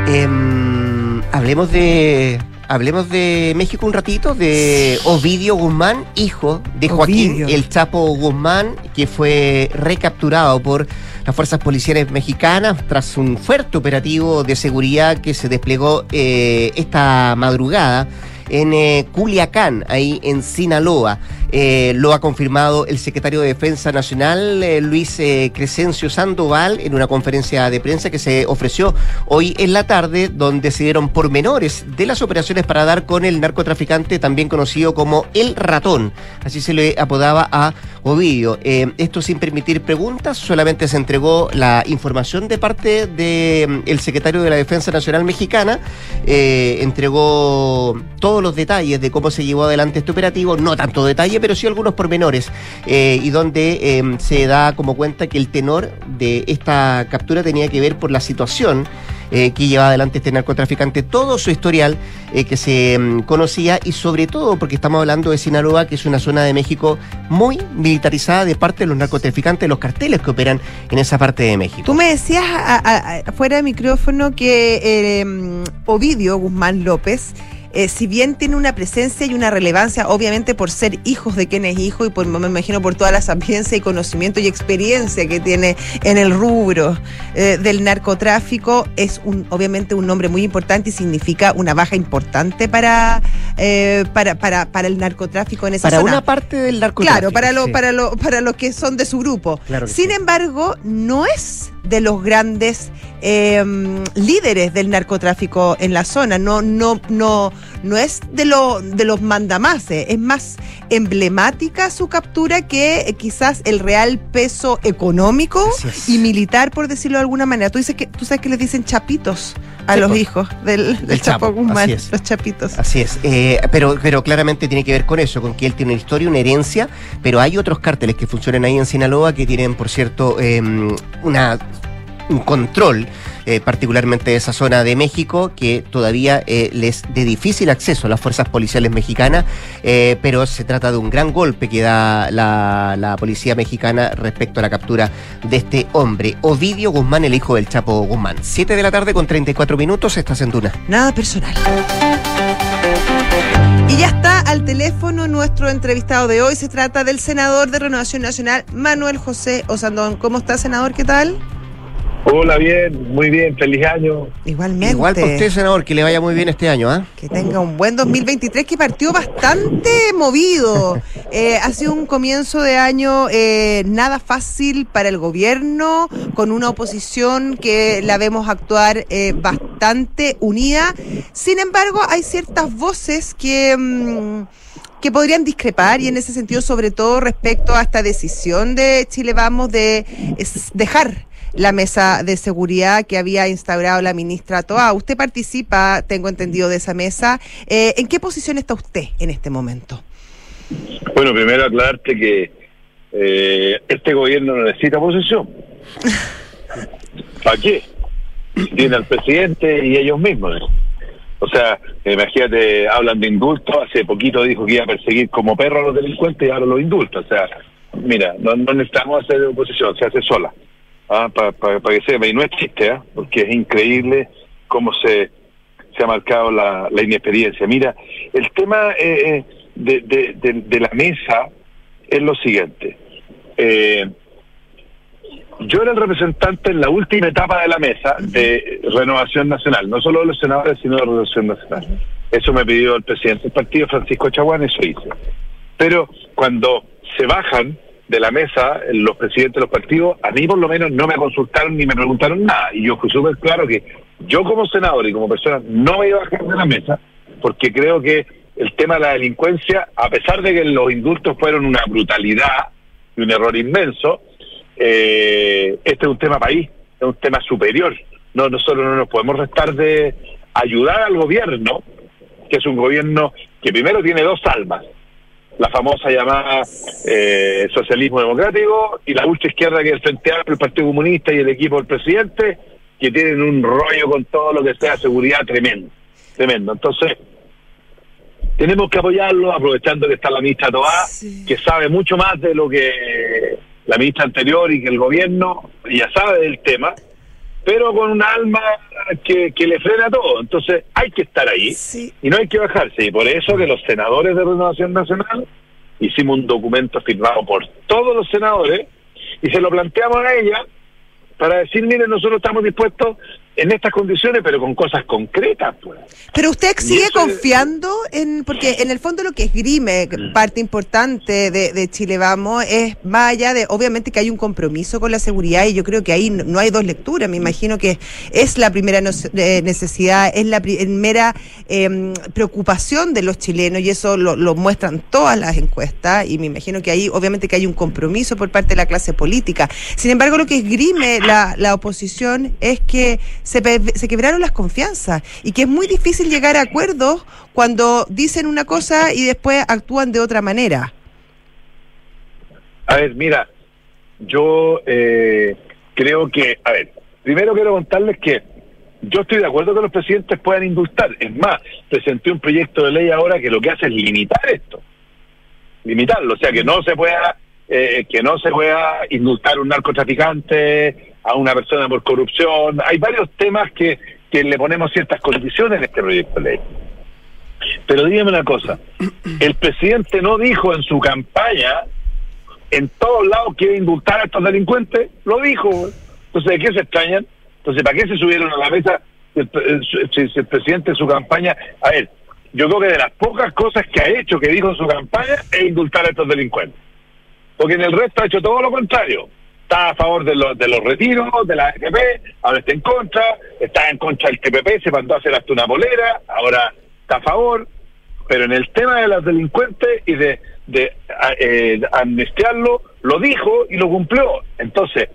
Em, hablemos de. Hablemos de México un ratito, de Ovidio Guzmán, hijo de Joaquín, Ovidio. el Chapo Guzmán, que fue recapturado por las fuerzas policiales mexicanas tras un fuerte operativo de seguridad que se desplegó eh, esta madrugada en eh, Culiacán, ahí en Sinaloa. Eh, lo ha confirmado el secretario de Defensa Nacional, eh, Luis Crescencio Sandoval, en una conferencia de prensa que se ofreció hoy en la tarde, donde se dieron pormenores de las operaciones para dar con el narcotraficante, también conocido como El Ratón. Así se le apodaba a Ovidio. Esto sin permitir preguntas, solamente se entregó la información de parte del secretario de la Defensa Nacional Mexicana, entregó los detalles de cómo se llevó adelante este operativo, no tanto detalle, pero sí algunos pormenores, eh, y donde eh, se da como cuenta que el tenor de esta captura tenía que ver por la situación eh, que llevaba adelante este narcotraficante, todo su historial eh, que se mm, conocía y sobre todo porque estamos hablando de Sinaloa, que es una zona de México muy militarizada de parte de los narcotraficantes, los carteles que operan en esa parte de México. Tú me decías fuera de micrófono que mm, Ovidio Guzmán López, eh, si bien tiene una presencia y una relevancia, obviamente por ser hijos de quien es hijo y por, me imagino por toda la sapiencia y conocimiento y experiencia que tiene en el rubro eh, del narcotráfico, es un, obviamente un nombre muy importante y significa una baja importante para, eh, para, para, para el narcotráfico en esa Para zona. una parte del narcotráfico. Claro, para, lo, sí. para, lo, para los que son de su grupo. Claro Sin sí. embargo, no es de los grandes eh, líderes del narcotráfico en la zona. No, no, no, no es de, lo, de los mandamases. Es más emblemática su captura que eh, quizás el real peso económico y militar, por decirlo de alguna manera. Tú, dices que, tú sabes que les dicen chapitos a Sí, los hijos del, del Del Chapo, Chapo, Guzmán, así es. los chapitos. Así es, eh, pero, pero claramente tiene que ver con eso, con que él tiene una historia, una herencia, pero hay otros cárteles que funcionan ahí en Sinaloa que tienen, por cierto, eh, una, un control, eh, particularmente de esa zona de México, que todavía eh, les de difícil acceso a las fuerzas policiales mexicanas, eh, pero se trata de un gran golpe que da la, policía mexicana respecto a la captura de este hombre, Ovidio Guzmán, el hijo del Chapo Guzmán. 7 de la tarde con 34 minutos, estás en Duna. Nada personal. Y ya está al teléfono nuestro entrevistado de hoy. Se trata del senador de Renovación Nacional, Manuel José Osandón. ¿Cómo está, senador? ¿Qué tal? Hola, bien, muy bien, feliz año. Igualmente. Igual para usted, senador, que le vaya muy bien este año, ¿ah? Que tenga un buen 2023 que partió bastante movido. Eh, ha sido un comienzo de año eh, nada fácil para el gobierno, con una oposición que la vemos actuar eh, bastante unida. Sin embargo, hay ciertas voces que... mm, que podrían discrepar y en ese sentido sobre todo respecto a esta decisión de Chile Vamos de dejar la mesa de seguridad que había instaurado la ministra Toa. Usted participa, tengo entendido, de esa mesa. Eh, ¿En qué posición está usted en este momento? Bueno, primero aclararte que eh, este gobierno no necesita oposición. ¿Para qué? Tiene al presidente y ellos mismos. O sea, imagínate, hablan de indulto, hace poquito dijo que iba a perseguir como perro a los delincuentes y ahora los indulta. O sea, mira, no, no necesitamos hacer oposición, se hace sola. Ah, Para que sepa, y no es chiste, ¿ah? porque es increíble cómo se, se ha marcado la, la inexperiencia. Mira, el tema eh, de, de, de, de la mesa es lo siguiente. Eh, yo era el representante en la última etapa de la mesa de Renovación Nacional, no solo de los senadores, sino de Renovación Nacional. Eso me pidió el presidente del partido, Francisco Chaguán, eso hice. Pero cuando se bajan de la mesa los presidentes de los partidos, a mí por lo menos no me consultaron ni me preguntaron nada. Y yo súper claro que yo como senador y como persona no me iba a bajar de la mesa, porque creo que el tema de la delincuencia, a pesar de que los indultos fueron una brutalidad y un error inmenso, eh, este es un tema país, es un tema superior. No, nosotros no nos podemos restar de ayudar al gobierno, que es un gobierno que primero tiene dos almas, la famosa llamada eh, socialismo democrático y la ultra izquierda que es el Frente Amplio, el Partido Comunista y el equipo del presidente, que tienen un rollo con todo lo que sea seguridad tremendo, tremendo. Entonces, tenemos que apoyarlo, aprovechando que está la ministra Toá, que sabe mucho más de lo que la ministra anterior y que el gobierno ya sabe del tema, pero con un alma que, que le frena todo. Entonces hay que estar ahí Sí. y no hay que bajarse. Y por eso que los senadores de Renovación Nacional hicimos un documento firmado por todos los senadores y se lo planteamos a ella para decir, miren, nosotros estamos dispuestos en estas condiciones, pero con cosas concretas, pues. Pero usted sigue es- confiando en, porque en el fondo lo que esgrime, Mm. parte importante de, de Chile Vamos, es más allá de, obviamente que hay un compromiso con la seguridad y yo creo que ahí no, no hay dos lecturas, me imagino que es la primera no- eh, necesidad, es la primera eh, preocupación de los chilenos y eso lo, lo muestran todas las encuestas y me imagino que ahí obviamente que hay un compromiso por parte de la clase política. Sin embargo, lo que esgrime la, la oposición es que se, quebraron las confianzas y que es muy difícil llegar a acuerdos cuando dicen una cosa y después actúan de otra manera. A ver, mira, yo eh, creo que, a ver, primero quiero contarles que yo estoy de acuerdo que los presidentes puedan indultar. Es más, presenté un proyecto de ley ahora que lo que hace es limitar esto. Limitarlo, o sea, que no se pueda eh, que no se pueda indultar un narcotraficante a una persona por corrupción. Hay varios temas que, que le ponemos ciertas condiciones en este proyecto de ley. Pero dígame una cosa, el presidente no dijo en su campaña en todos lados quiere indultar a estos delincuentes, lo dijo. Entonces, ¿de qué se extrañan? Entonces, ¿para qué se subieron a la mesa si el, si- si el presidente en su campaña... A ver, yo creo que de las pocas cosas que ha hecho, que dijo en su campaña, es indultar a estos delincuentes. Porque en el resto ha hecho todo lo contrario. Está a favor de los, de los retiros, de la AFP, ahora está en contra, está en contra del TPP, se mandó a hacer hasta una bolera, ahora está a favor. Pero en el tema de los delincuentes y de, de eh, amnistiarlo, lo dijo y lo cumplió. Entonces,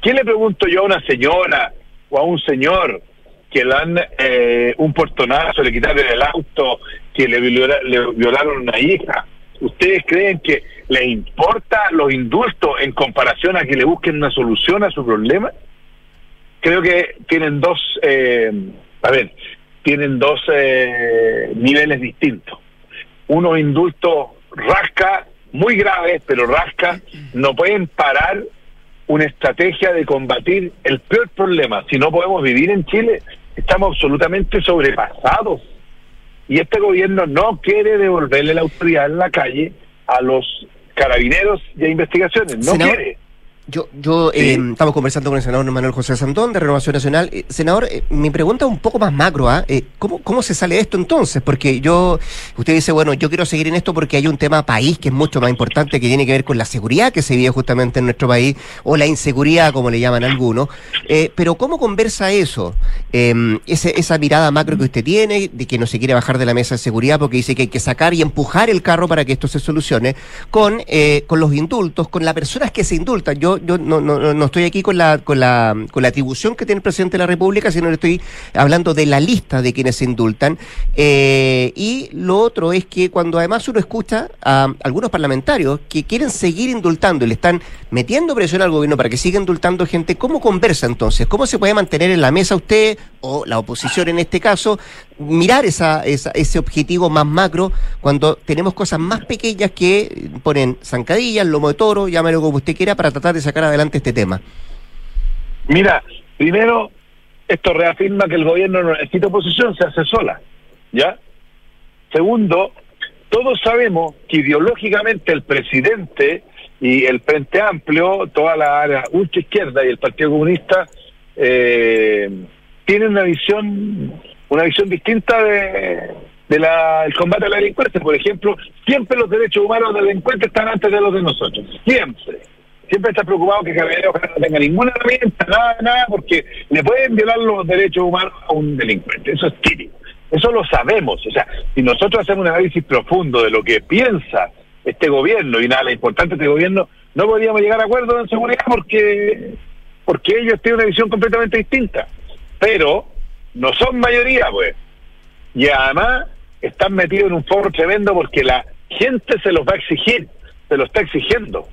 ¿qué le pregunto yo a una señora o a un señor que le dan eh, un portonazo, le quitaron el auto, que le, viola- le violaron una hija? ¿Ustedes creen que les importa los indultos en comparación a que le busquen una solución a su problema? Creo que tienen dos, eh, a ver, tienen dos eh, niveles distintos. Unos indultos rasca, muy graves, pero rasca, no pueden parar una estrategia de combatir el peor problema. Si no podemos vivir en Chile, estamos absolutamente sobrepasados. Y este gobierno no quiere devolverle la autoridad en la calle a los carabineros y a investigaciones. No Senador, quiere. Yo, yo Sí. eh, estamos conversando con el senador Manuel José Santón de Renovación Nacional. Eh, senador, eh, mi pregunta es un poco más macro, ¿ah? Eh, ¿cómo, ¿Cómo se sale de esto entonces? Porque yo, usted dice, bueno, yo quiero seguir en esto porque hay un tema país que es mucho más importante, que tiene que ver con la seguridad que se vive justamente en nuestro país, o la inseguridad, como le llaman algunos. Eh, pero ¿cómo conversa eso? Eh, ese, esa mirada macro que usted tiene, de que no se quiere bajar de la mesa de seguridad porque dice que hay que sacar y empujar el carro para que esto se solucione, con, eh, con los indultos, con las personas que se indultan. Yo, yo no, no, no- estoy aquí con la, con, la, con la atribución que tiene el presidente de la República, sino que estoy hablando de la lista de quienes se indultan. Eh, y lo otro es que cuando además uno escucha a algunos parlamentarios que quieren seguir indultando y le están metiendo presión al gobierno para que siga indultando gente, ¿cómo conversa entonces? ¿Cómo se puede mantener en la mesa usted o la oposición en este caso, mirar esa, esa- ese objetivo más macro cuando tenemos cosas más pequeñas que ponen zancadillas, lomo de toro, llámelo como usted quiera, para tratar de sacar adelante este tema? Mira, primero, esto reafirma que el gobierno no necesita oposición, se hace sola. ¿Ya? Segundo, todos sabemos que ideológicamente el presidente y el Frente Amplio, toda la área ultra izquierda y el Partido Comunista eh, tienen una visión una visión distinta de, la, combate a la delincuencia. Por ejemplo, siempre los derechos humanos de los delincuentes están antes de los de nosotros. Siempre. Siempre está preocupado que Carabineros no tenga ninguna herramienta, nada, nada, porque le pueden violar los derechos humanos a un delincuente. Eso es típico. Eso lo sabemos. O sea, si nosotros hacemos un análisis profundo de lo que piensa este gobierno y nada, lo importante de este gobierno, no podríamos llegar a acuerdos en seguridad porque porque ellos tienen una visión completamente distinta. Pero no son mayoría, pues. Y además están metidos en un foro tremendo porque la gente se los va a exigir, se lo está exigiendo.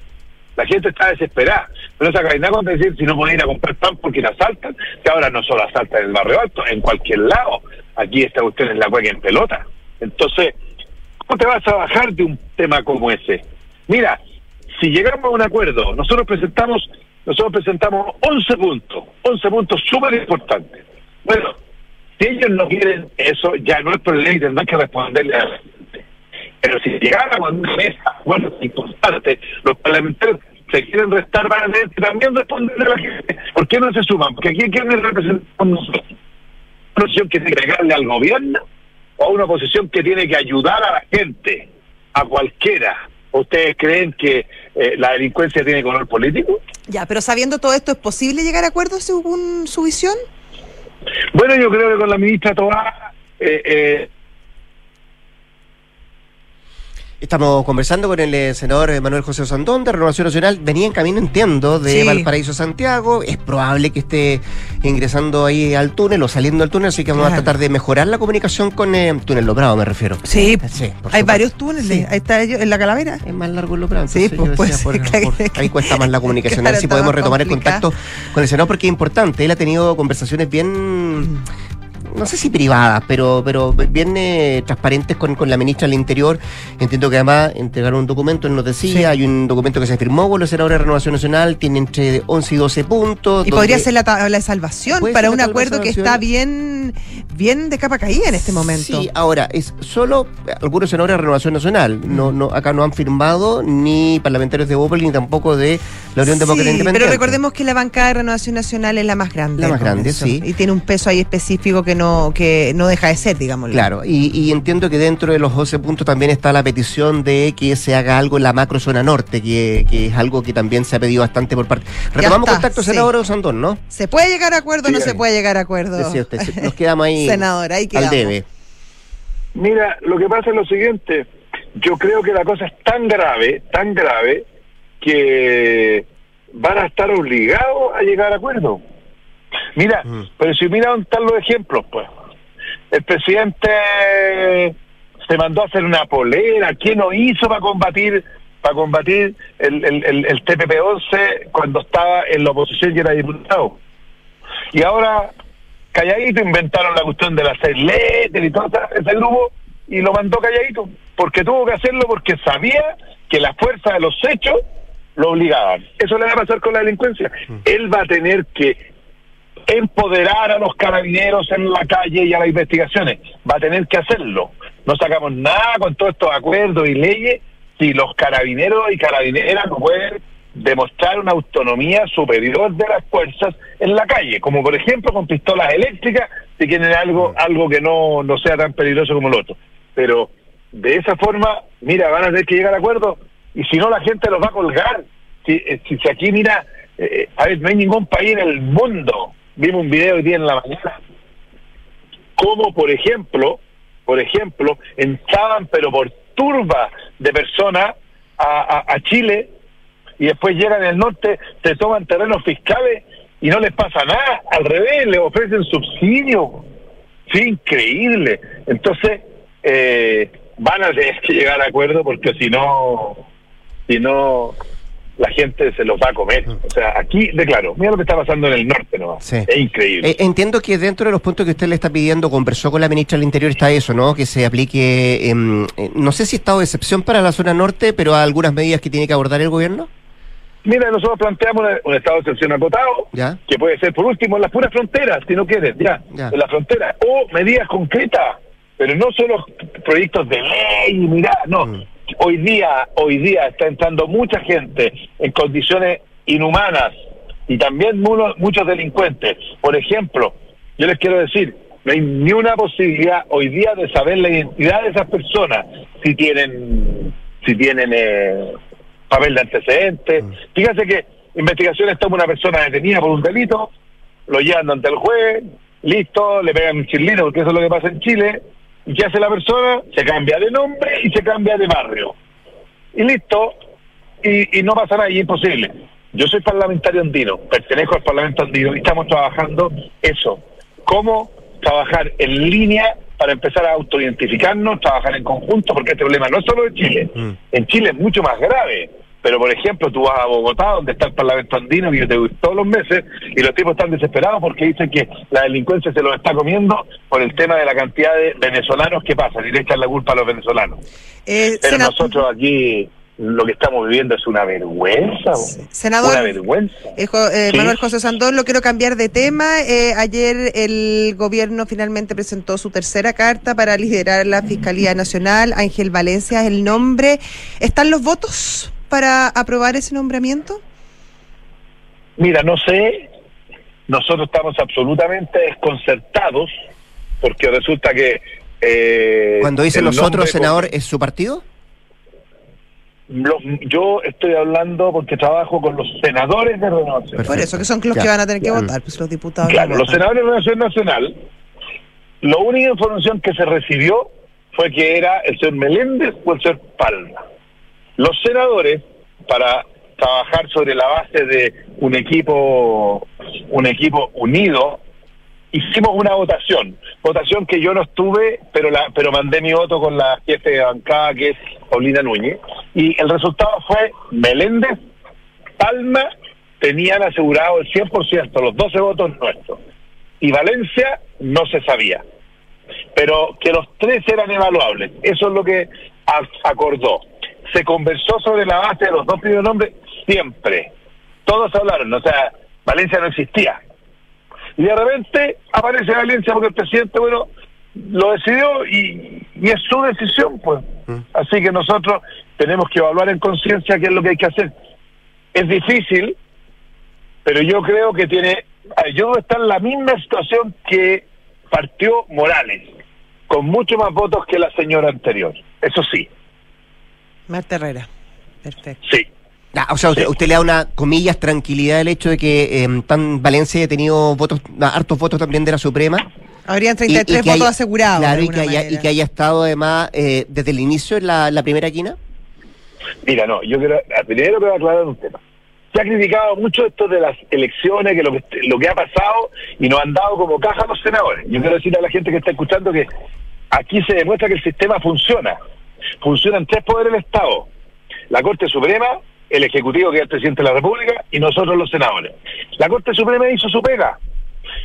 La gente está desesperada. Pero esa cadena con decir si no pueden ir a comprar pan porque la asaltan, que ahora no solo asaltan en el barrio alto, en cualquier lado. Aquí está usted en la cueca en pelota. Entonces, ¿cómo te vas a bajar de un tema como ese? Mira, si llegamos a un acuerdo, nosotros presentamos, nosotros presentamos 11 puntos, 11 puntos súper importantes. Bueno, si ellos no quieren eso, ya no es problema y tendrán que responderle a. Pero si llegáramos a una mesa, bueno, importante, los parlamentarios se quieren restar, van a tener que también responderle a la gente. ¿Por qué no se suman? Porque aquí quiénes representamos nosotros. Una oposición que que pegarle al gobierno o una oposición que tiene que ayudar a la gente, a cualquiera. ¿Ustedes creen que eh, la delincuencia tiene color político? Ya, pero sabiendo todo esto, ¿es posible llegar a acuerdos según su visión? Bueno, yo creo que con la ministra Toá, eh, eh, Estamos conversando con el eh, senador eh, Manuel José Santón de Renovación Nacional. Venía en camino, entiendo, de Sí. Valparaíso a Santiago. Es probable que esté ingresando ahí al túnel o saliendo al túnel, así que vamos a Claro. tratar de mejorar la comunicación con eh, Túnel Lobrado, me refiero. Sí, Sí, por hay varios túneles. Sí. Ahí está ello- en la calavera. Es más largo el Lobrado. Sí, pues, pues, por- claro. por- ahí cuesta más la comunicación. a ver Claro, si podemos retomar el contacto con el senador porque es importante. Él ha tenido conversaciones bien no sé si privadas, pero, pero bien eh, transparentes con, con la ministra del Interior. Entiendo que además entregaron un documento, él nos decía, Sí. hay un documento que se firmó con los senadores de Renovación Nacional, tiene entre 11 y 12 puntos. Y podría ser la tabla de salvación para un acuerdo que está bien, bien de capa caída en este momento. Sí, ahora, es solo algunos senadores de Renovación Nacional. No, no, acá no han firmado ni parlamentarios de Bópoli ni tampoco de la Unión Demócrata Sí, Independiente. pero recordemos que la bancada de Renovación Nacional es la más grande. La más grande, sí. Y tiene un peso ahí específico que no, que no deja de ser, digamos. Claro, y, y entiendo que dentro de los 12 puntos también está la petición de que se haga algo en la macro zona norte, que, que es algo que también se ha pedido bastante por parte. Retomamos contacto, sí. senador Sandón, ¿no? ¿Se puede llegar a acuerdo o no Sí, se puede llegar a acuerdo? Decía usted, nos quedamos ahí Senador, ahí al debe. Mira, lo que pasa es lo siguiente. Yo creo que la cosa es tan grave, tan grave, que van a estar obligados a llegar a acuerdo. Mira, Mm. pero si mira dónde están los ejemplos, pues. El presidente se mandó a hacer una polera. ¿Qué no hizo para combatir para combatir el, el, el, el TPP-11 cuando estaba en la oposición y era diputado? Y ahora, calladito, inventaron la cuestión de las seis letras y todo ese- grupo y lo mandó calladito, porque tuvo que hacerlo porque sabía que la fuerza de los hechos lo obligaban. Eso le va a pasar con la delincuencia. Él va a tener que empoderar a los carabineros en la calle y a las investigaciones. Va a tener que hacerlo. No sacamos nada con todos estos acuerdos y leyes si los carabineros y carabineras no pueden demostrar una autonomía superior de las fuerzas en la calle, como por ejemplo con pistolas eléctricas, si quieren algo, algo que no, no sea tan peligroso como el otro. Pero de esa forma, mira, van a tener que llegar a acuerdos y si no la gente los va a colgar. Si, eh, si, si aquí, mira, eh, a ver, no hay ningún país en el mundo, vimos un video hoy día en la mañana, como por ejemplo, por ejemplo, entraban pero por turba de personas a, a, Chile y después llegan al norte, se toman terrenos fiscales y no les pasa nada, al revés, les ofrecen subsidio. Sí, increíble. Entonces, eh, van a tener que llegar a acuerdo porque si no, si no, la gente se los va a comer. O sea, aquí, declaro, mira lo que está pasando en el norte, ¿no? Sí. Es increíble. Eh, entiendo que dentro de los puntos que usted le está pidiendo, conversó con la ministra del Interior, está eso, ¿no? Que se aplique, em, eh, no sé si estado de excepción para la zona norte, pero algunas medidas que tiene que abordar el gobierno. Mira, nosotros planteamos una- un estado de excepción acotado, Ya. que puede ser por último en las puras fronteras, si no quieres, ya, Ya. en la frontera, o medidas concretas, pero no solo proyectos de ley, mira, no. Mm. Hoy día, hoy día está entrando mucha gente en condiciones inhumanas y también muchos delincuentes. Por ejemplo, yo les quiero decir, no hay ni una posibilidad hoy día de saber la identidad de esas personas si tienen si tienen eh, papel de antecedentes. Fíjate que investigaciones toma una persona detenida por un delito, lo llevan ante el juez, listo, le pegan un chileno, porque eso es lo que pasa en Chile. ¿Y qué hace la persona? Se cambia de nombre y se cambia de barrio. Y listo, y, y no pasa nada, y es imposible. Yo soy parlamentario andino, pertenezco al Parlamento andino y estamos trabajando eso. ¿Cómo trabajar en línea para empezar a autoidentificarnos, trabajar en conjunto? Porque este problema no es solo de Chile. Mm. En Chile es mucho más grave. Pero, por ejemplo, tú vas a Bogotá, donde está el Parlamento andino, que yo te voy todos los meses, y los tipos están desesperados porque dicen que la delincuencia se los está comiendo por el tema de la cantidad de venezolanos que pasan, y le echan la culpa a los venezolanos. Eh, Pero nosotros aquí lo que estamos viviendo es una vergüenza. senador, Una vergüenza. Eh, eh, Sí. Manuel José Sandón, lo quiero cambiar de tema. Eh, ayer el gobierno finalmente presentó su tercera carta para liderar la Fiscalía Nacional. Ángel Valencia es el nombre. ¿Están los votos para aprobar ese nombramiento? Mira, no sé, nosotros estamos absolutamente desconcertados porque resulta que... eh, Cuando dice el nosotros, nombre- senador, ¿es su partido? Los- yo estoy hablando porque trabajo con los senadores de Renovación. Perfecto. Por eso, que son los Ya. que van a tener que Ya. votar, pues los diputados. Claro, no los senadores de Renovación Nacional, la única información que se recibió fue que era el señor Meléndez o el señor Palma. Los senadores, para trabajar sobre la base de un equipo, un equipo unido, hicimos una votación, votación que yo no estuve, pero la, pero mandé mi voto con la jefe de bancada que es Paulina Núñez, y el resultado fue Meléndez, Palma tenían asegurado el 100%, los 12 votos nuestros, y Valencia no se sabía, pero que los tres eran evaluables, eso es lo que acordó. Se conversó sobre la base de los dos primeros nombres siempre, todos hablaron, o sea, Valencia no existía. Y de repente aparece Valencia porque el presidente, bueno, lo decidió y, y es su decisión, pues. Así que nosotros tenemos que evaluar en conciencia qué es lo que hay que hacer. Es difícil, pero yo creo que tiene. Yo está en la misma situación que partió Morales, con mucho más votos que la señora anterior. Eso sí, Marta Herrera. Perfecto. sí. Ah, o sea, usted, Sí. usted le da una, comillas, tranquilidad el hecho de que eh, tan Valencia haya tenido votos, ah, hartos votos también de la Suprema. Habrían y- y 33 que votos haya- asegurados. Claro, y que, haya, y que haya estado además eh, desde el inicio en la, la primera quina. Mira, no, yo quiero, primero quiero aclarar un tema. Se ha criticado mucho esto de las elecciones, que lo que, lo que ha pasado y nos han dado como caja a los senadores. Yo quiero decirle a la gente que está escuchando que aquí se demuestra que el sistema funciona. Funcionan tres poderes del Estado. La Corte Suprema, el Ejecutivo, que es el Presidente de la República, y nosotros los senadores. La Corte Suprema hizo su pega.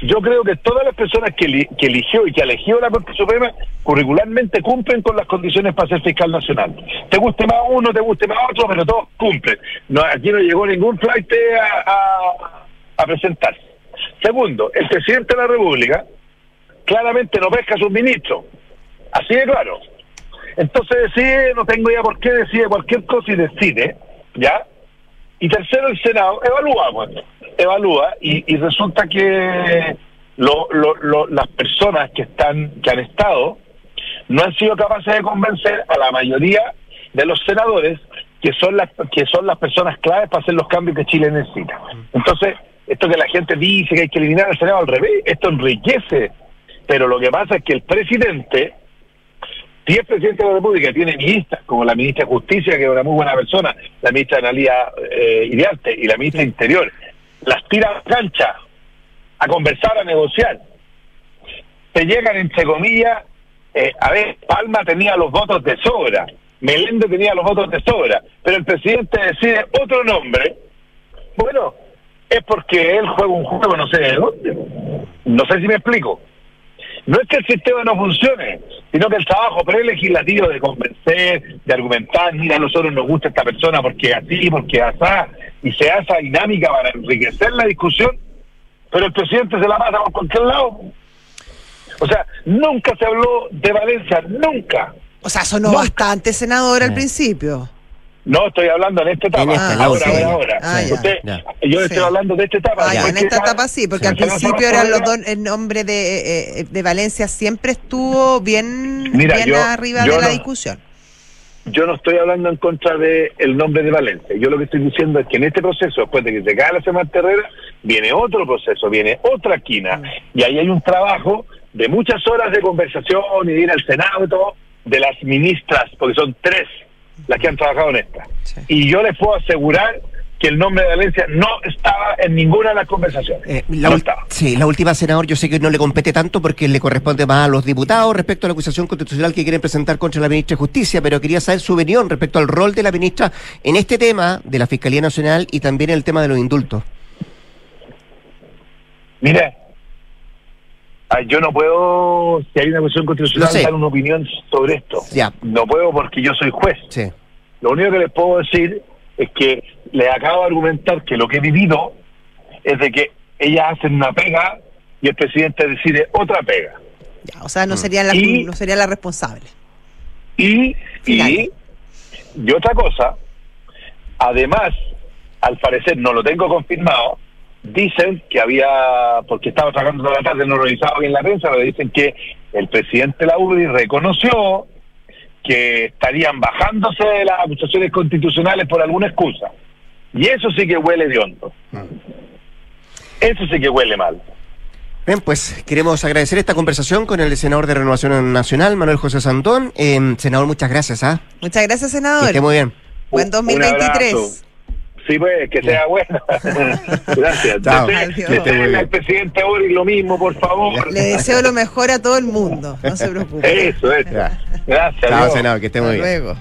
Yo creo que todas las personas que, eli- que eligió y que eligió la Corte Suprema curricularmente cumplen con las condiciones para ser fiscal nacional. Te guste más uno, te guste más otro, pero todos cumplen. No, aquí no llegó ningún flight a, a, a presentarse. Segundo, el presidente de la República claramente no pesca a sus ministros. Así de claro. Entonces decide, no tengo idea por qué, decide cualquier cosa y decide, ¿ya? Y tercero, el Senado evalúa, bueno, evalúa y, y resulta que lo- lo- lo- las personas que están que han estado no han sido capaces de convencer a la mayoría de los senadores que son las que son las personas claves para hacer los cambios que Chile necesita. Entonces, esto que la gente dice que hay que eliminar al Senado al revés, esto enriquece, pero lo que pasa es que el presidente si es presidente de la República, tiene ministras, como la ministra de Justicia, que es una muy buena persona, la ministra Analia eh, Iriarte y la ministra de Interior, las tira a la cancha a conversar, a negociar. Se llegan, entre comillas, eh, a ver, Palma tenía los votos de sobra, Melende tenía los votos de sobra, pero el presidente decide otro nombre. Bueno, es porque él juega un juego, no sé de dónde. No sé si me explico. No es que el sistema no funcione, sino que el trabajo prelegislativo de convencer, de argumentar, mira, a nosotros nos gusta esta persona porque así, porque asá, y se hace esa dinámica para enriquecer la discusión, pero el presidente se la pasa por cualquier lado. O sea, nunca se habló de Valencia, nunca. O sea, sonó No. bastante senador al principio. No estoy hablando en esta etapa, En esta, la ahora, última. ahora, ahora. Ah, ya. Usted- Ya. Yo Sí. estoy hablando de esta etapa. Ah, en esta etapa sí, porque al principio eran los dos, el nombre de, eh, de Valencia siempre estuvo bien, Mira, bien yo- arriba yo de la no- discusión. yo no estoy hablando en contra de el nombre de Valencia. Yo lo que estoy diciendo es que en este proceso, después de que se cae la Semana Terrera, viene otro proceso, viene otra esquina. Mm. Y ahí hay un trabajo de muchas horas de conversación y de ir al Senado y todo, de las ministras, porque son tres las que han trabajado en esta. Sí. Y yo les puedo asegurar que el nombre de Valencia no estaba en ninguna de las conversaciones. Eh, la, no estaba. sí, la última, senador, yo sé que no le compete tanto porque le corresponde más a los diputados respecto a la acusación constitucional que quieren presentar contra la ministra de Justicia, pero quería saber su opinión respecto al rol de la ministra en este tema de la Fiscalía Nacional y también el tema de los indultos. Mire, yo no puedo, si hay una cuestión constitucional, sé. dar una opinión sobre esto. Ya. No puedo porque yo soy juez. Sí. Lo único que les puedo decir es que les acabo de argumentar que lo que he vivido es de que ellas hacen una pega y el presidente decide otra pega. Ya, o sea, no sería la, Y- no sería la responsable. Y, y, y otra cosa, además, al parecer, no lo tengo confirmado, dicen que había, porque estaba trabajando toda la tarde, no revisaba bien la prensa, pero dicen que el presidente de la UDI reconoció que estarían bajándose de las acusaciones constitucionales por alguna excusa. Y eso sí que huele de hondo. Eso sí que huele mal. Bien, pues queremos agradecer esta conversación con el senador de Renovación Nacional, Manuel José Santón. Eh, senador, muchas gracias. ¿ah? Muchas gracias, Que senador. esté muy bien. Buen Un 2023. Sí, pues, que sea bueno. Gracias. Chao. Desee- Adiós. deseenle al presidente Boric lo mismo, por favor. Le deseo lo mejor a todo el mundo. No se preocupe. Eso, eso. Ya. Gracias. Chao, senador, que esté muy Hasta bien. luego.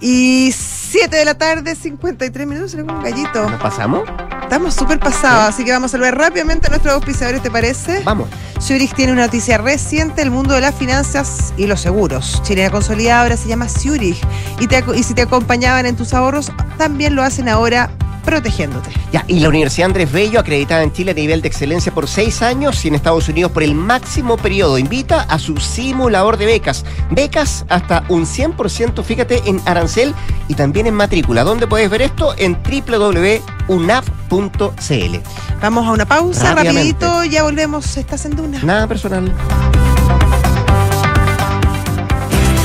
Y 7 de la tarde, 53 minutos, será un gallito. ¿Nos pasamos? Estamos súper pasados, así que vamos a saludar rápidamente a nuestros auspiciadores, ¿te parece? Vamos. Zurich tiene una noticia reciente, el mundo de las finanzas y los seguros. Chilena Consolidada ahora se llama Zurich. Y, te y si te acompañaban en tus ahorros, también lo hacen ahora protegiéndote. Ya, y la Universidad Andrés Bello, acreditada en Chile a nivel de excelencia por seis años y en Estados Unidos por el máximo periodo, invita a su simulador de becas. Becas hasta un 100%, fíjate, en arancel y también en matrícula. ¿Dónde puedes ver esto? En www.unap.cl. Vamos a una pausa, rapidito, ya volvemos. Estás en Duna. Nada personal.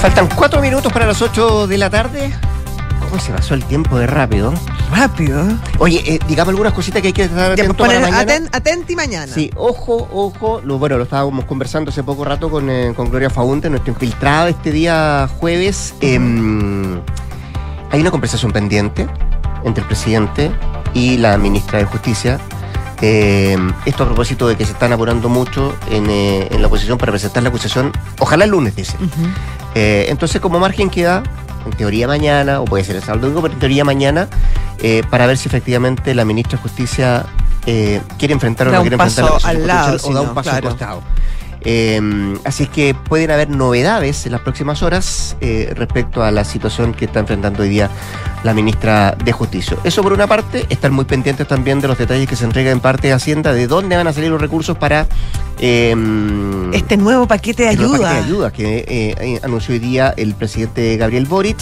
Faltan cuatro minutos para las 8 de la tarde. ¿Cómo se pasó el tiempo de rápido? Rápido. Oye, eh, digamos algunas cositas que hay que estar Ya, atento para poner mañana. aten- atenti mañana. Sí, ojo, ojo. Lo, bueno, lo estábamos conversando hace poco rato con, eh, con Gloria Faunte, nuestra infiltrada este día jueves. Em, hay una conversación pendiente entre el presidente y la ministra de Justicia. Em, esto a propósito de que se están apurando mucho en, eh, en la oposición para presentar la acusación, ojalá el lunes, dice. Eh, entonces, como margen queda, en teoría mañana, o puede ser el sábado domingo, pero en teoría mañana, eh, para ver si efectivamente la ministra de Justicia eh, quiere enfrentar o no quiere enfrentar la al lado, o da un paso claro. al costado. Eh, así es que pueden haber novedades en las próximas horas eh, respecto a la situación que está enfrentando hoy día la ministra de Justicia. Eso por una parte, están muy pendientes también de los detalles que se entrega en parte de Hacienda, de dónde van a salir los recursos para eh, Este nuevo paquete de nuevo ayuda. paquete de ayuda que eh, anunció hoy día el presidente Gabriel Boric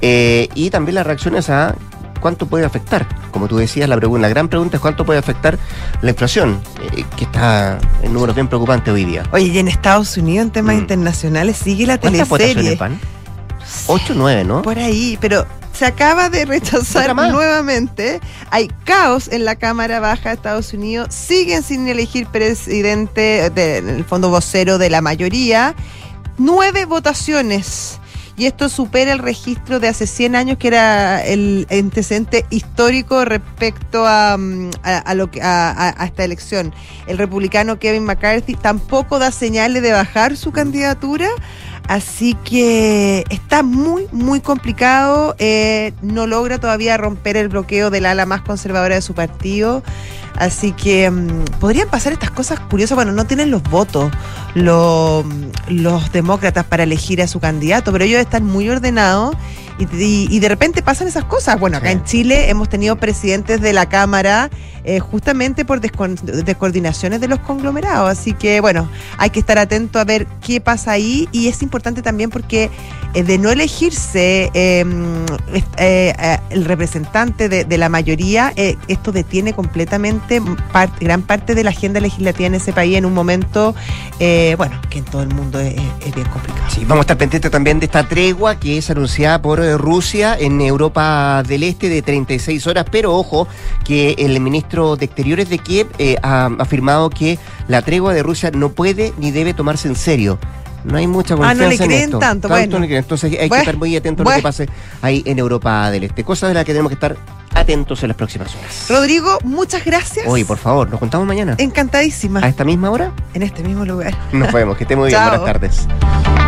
eh, y también las reacciones a cuánto puede afectar. Como tú decías, la, pregunta, la gran pregunta es cuánto puede afectar la inflación, eh, que está en números bien preocupantes hoy día. Oye, y en Estados Unidos, en temas Mm. internacionales, sigue la ¿Cuántas votaciones teleserie. van? 8 9, ¿no? Por ahí, pero se acaba de rechazar nuevamente. Hay caos en la Cámara Baja de Estados Unidos. Siguen sin elegir presidente, de- en el fondo vocero de la mayoría. Nueve votaciones. Y esto supera el registro de hace 100 años, que era el antecedente histórico respecto a, mm, a- lo que, a esta elección. El republicano Kevin McCarthy tampoco da señales de bajar su candidatura. Así que está muy, muy complicado. eh, no logra todavía romper el bloqueo del ala más conservadora de su partido. Así que mm, podrían pasar estas cosas curiosas. Bueno, no tienen los votos lo- los demócratas para elegir a su candidato, pero ellos están muy ordenados y, y- y de repente pasan esas cosas. Bueno, acá Sí. en Chile hemos tenido presidentes de la Cámara eh, justamente por descoordinaciones de los conglomerados. Así que, bueno, hay que estar atento a ver qué pasa ahí y es importante también porque eh, de no elegirse est- eh, el representante de, la mayoría, esto detiene completamente gran parte de la agenda legislativa en ese país en un momento, bueno, que en todo el mundo es, es- bien complicado. Sí, vamos a estar pendientes también de esta tregua que es anunciada por Rusia en Europa del Este de 36 horas, pero ojo que el ministro de Exteriores de Kiev eh, ha afirmado que la tregua de Rusia no puede ni debe tomarse en serio. No hay mucha Ah, confianza no le en creen esto. tanto, bueno. no le creen. Entonces hay que estar muy atentos a lo que pase ahí en Europa del Este. Cosas de las que tenemos que estar atentos en las próximas horas. Rodrigo, muchas gracias. Oye, por favor, nos contamos mañana. Encantadísima. ¿A esta misma hora? En este mismo lugar. Nos vemos, que esté muy bien. Buenas tardes.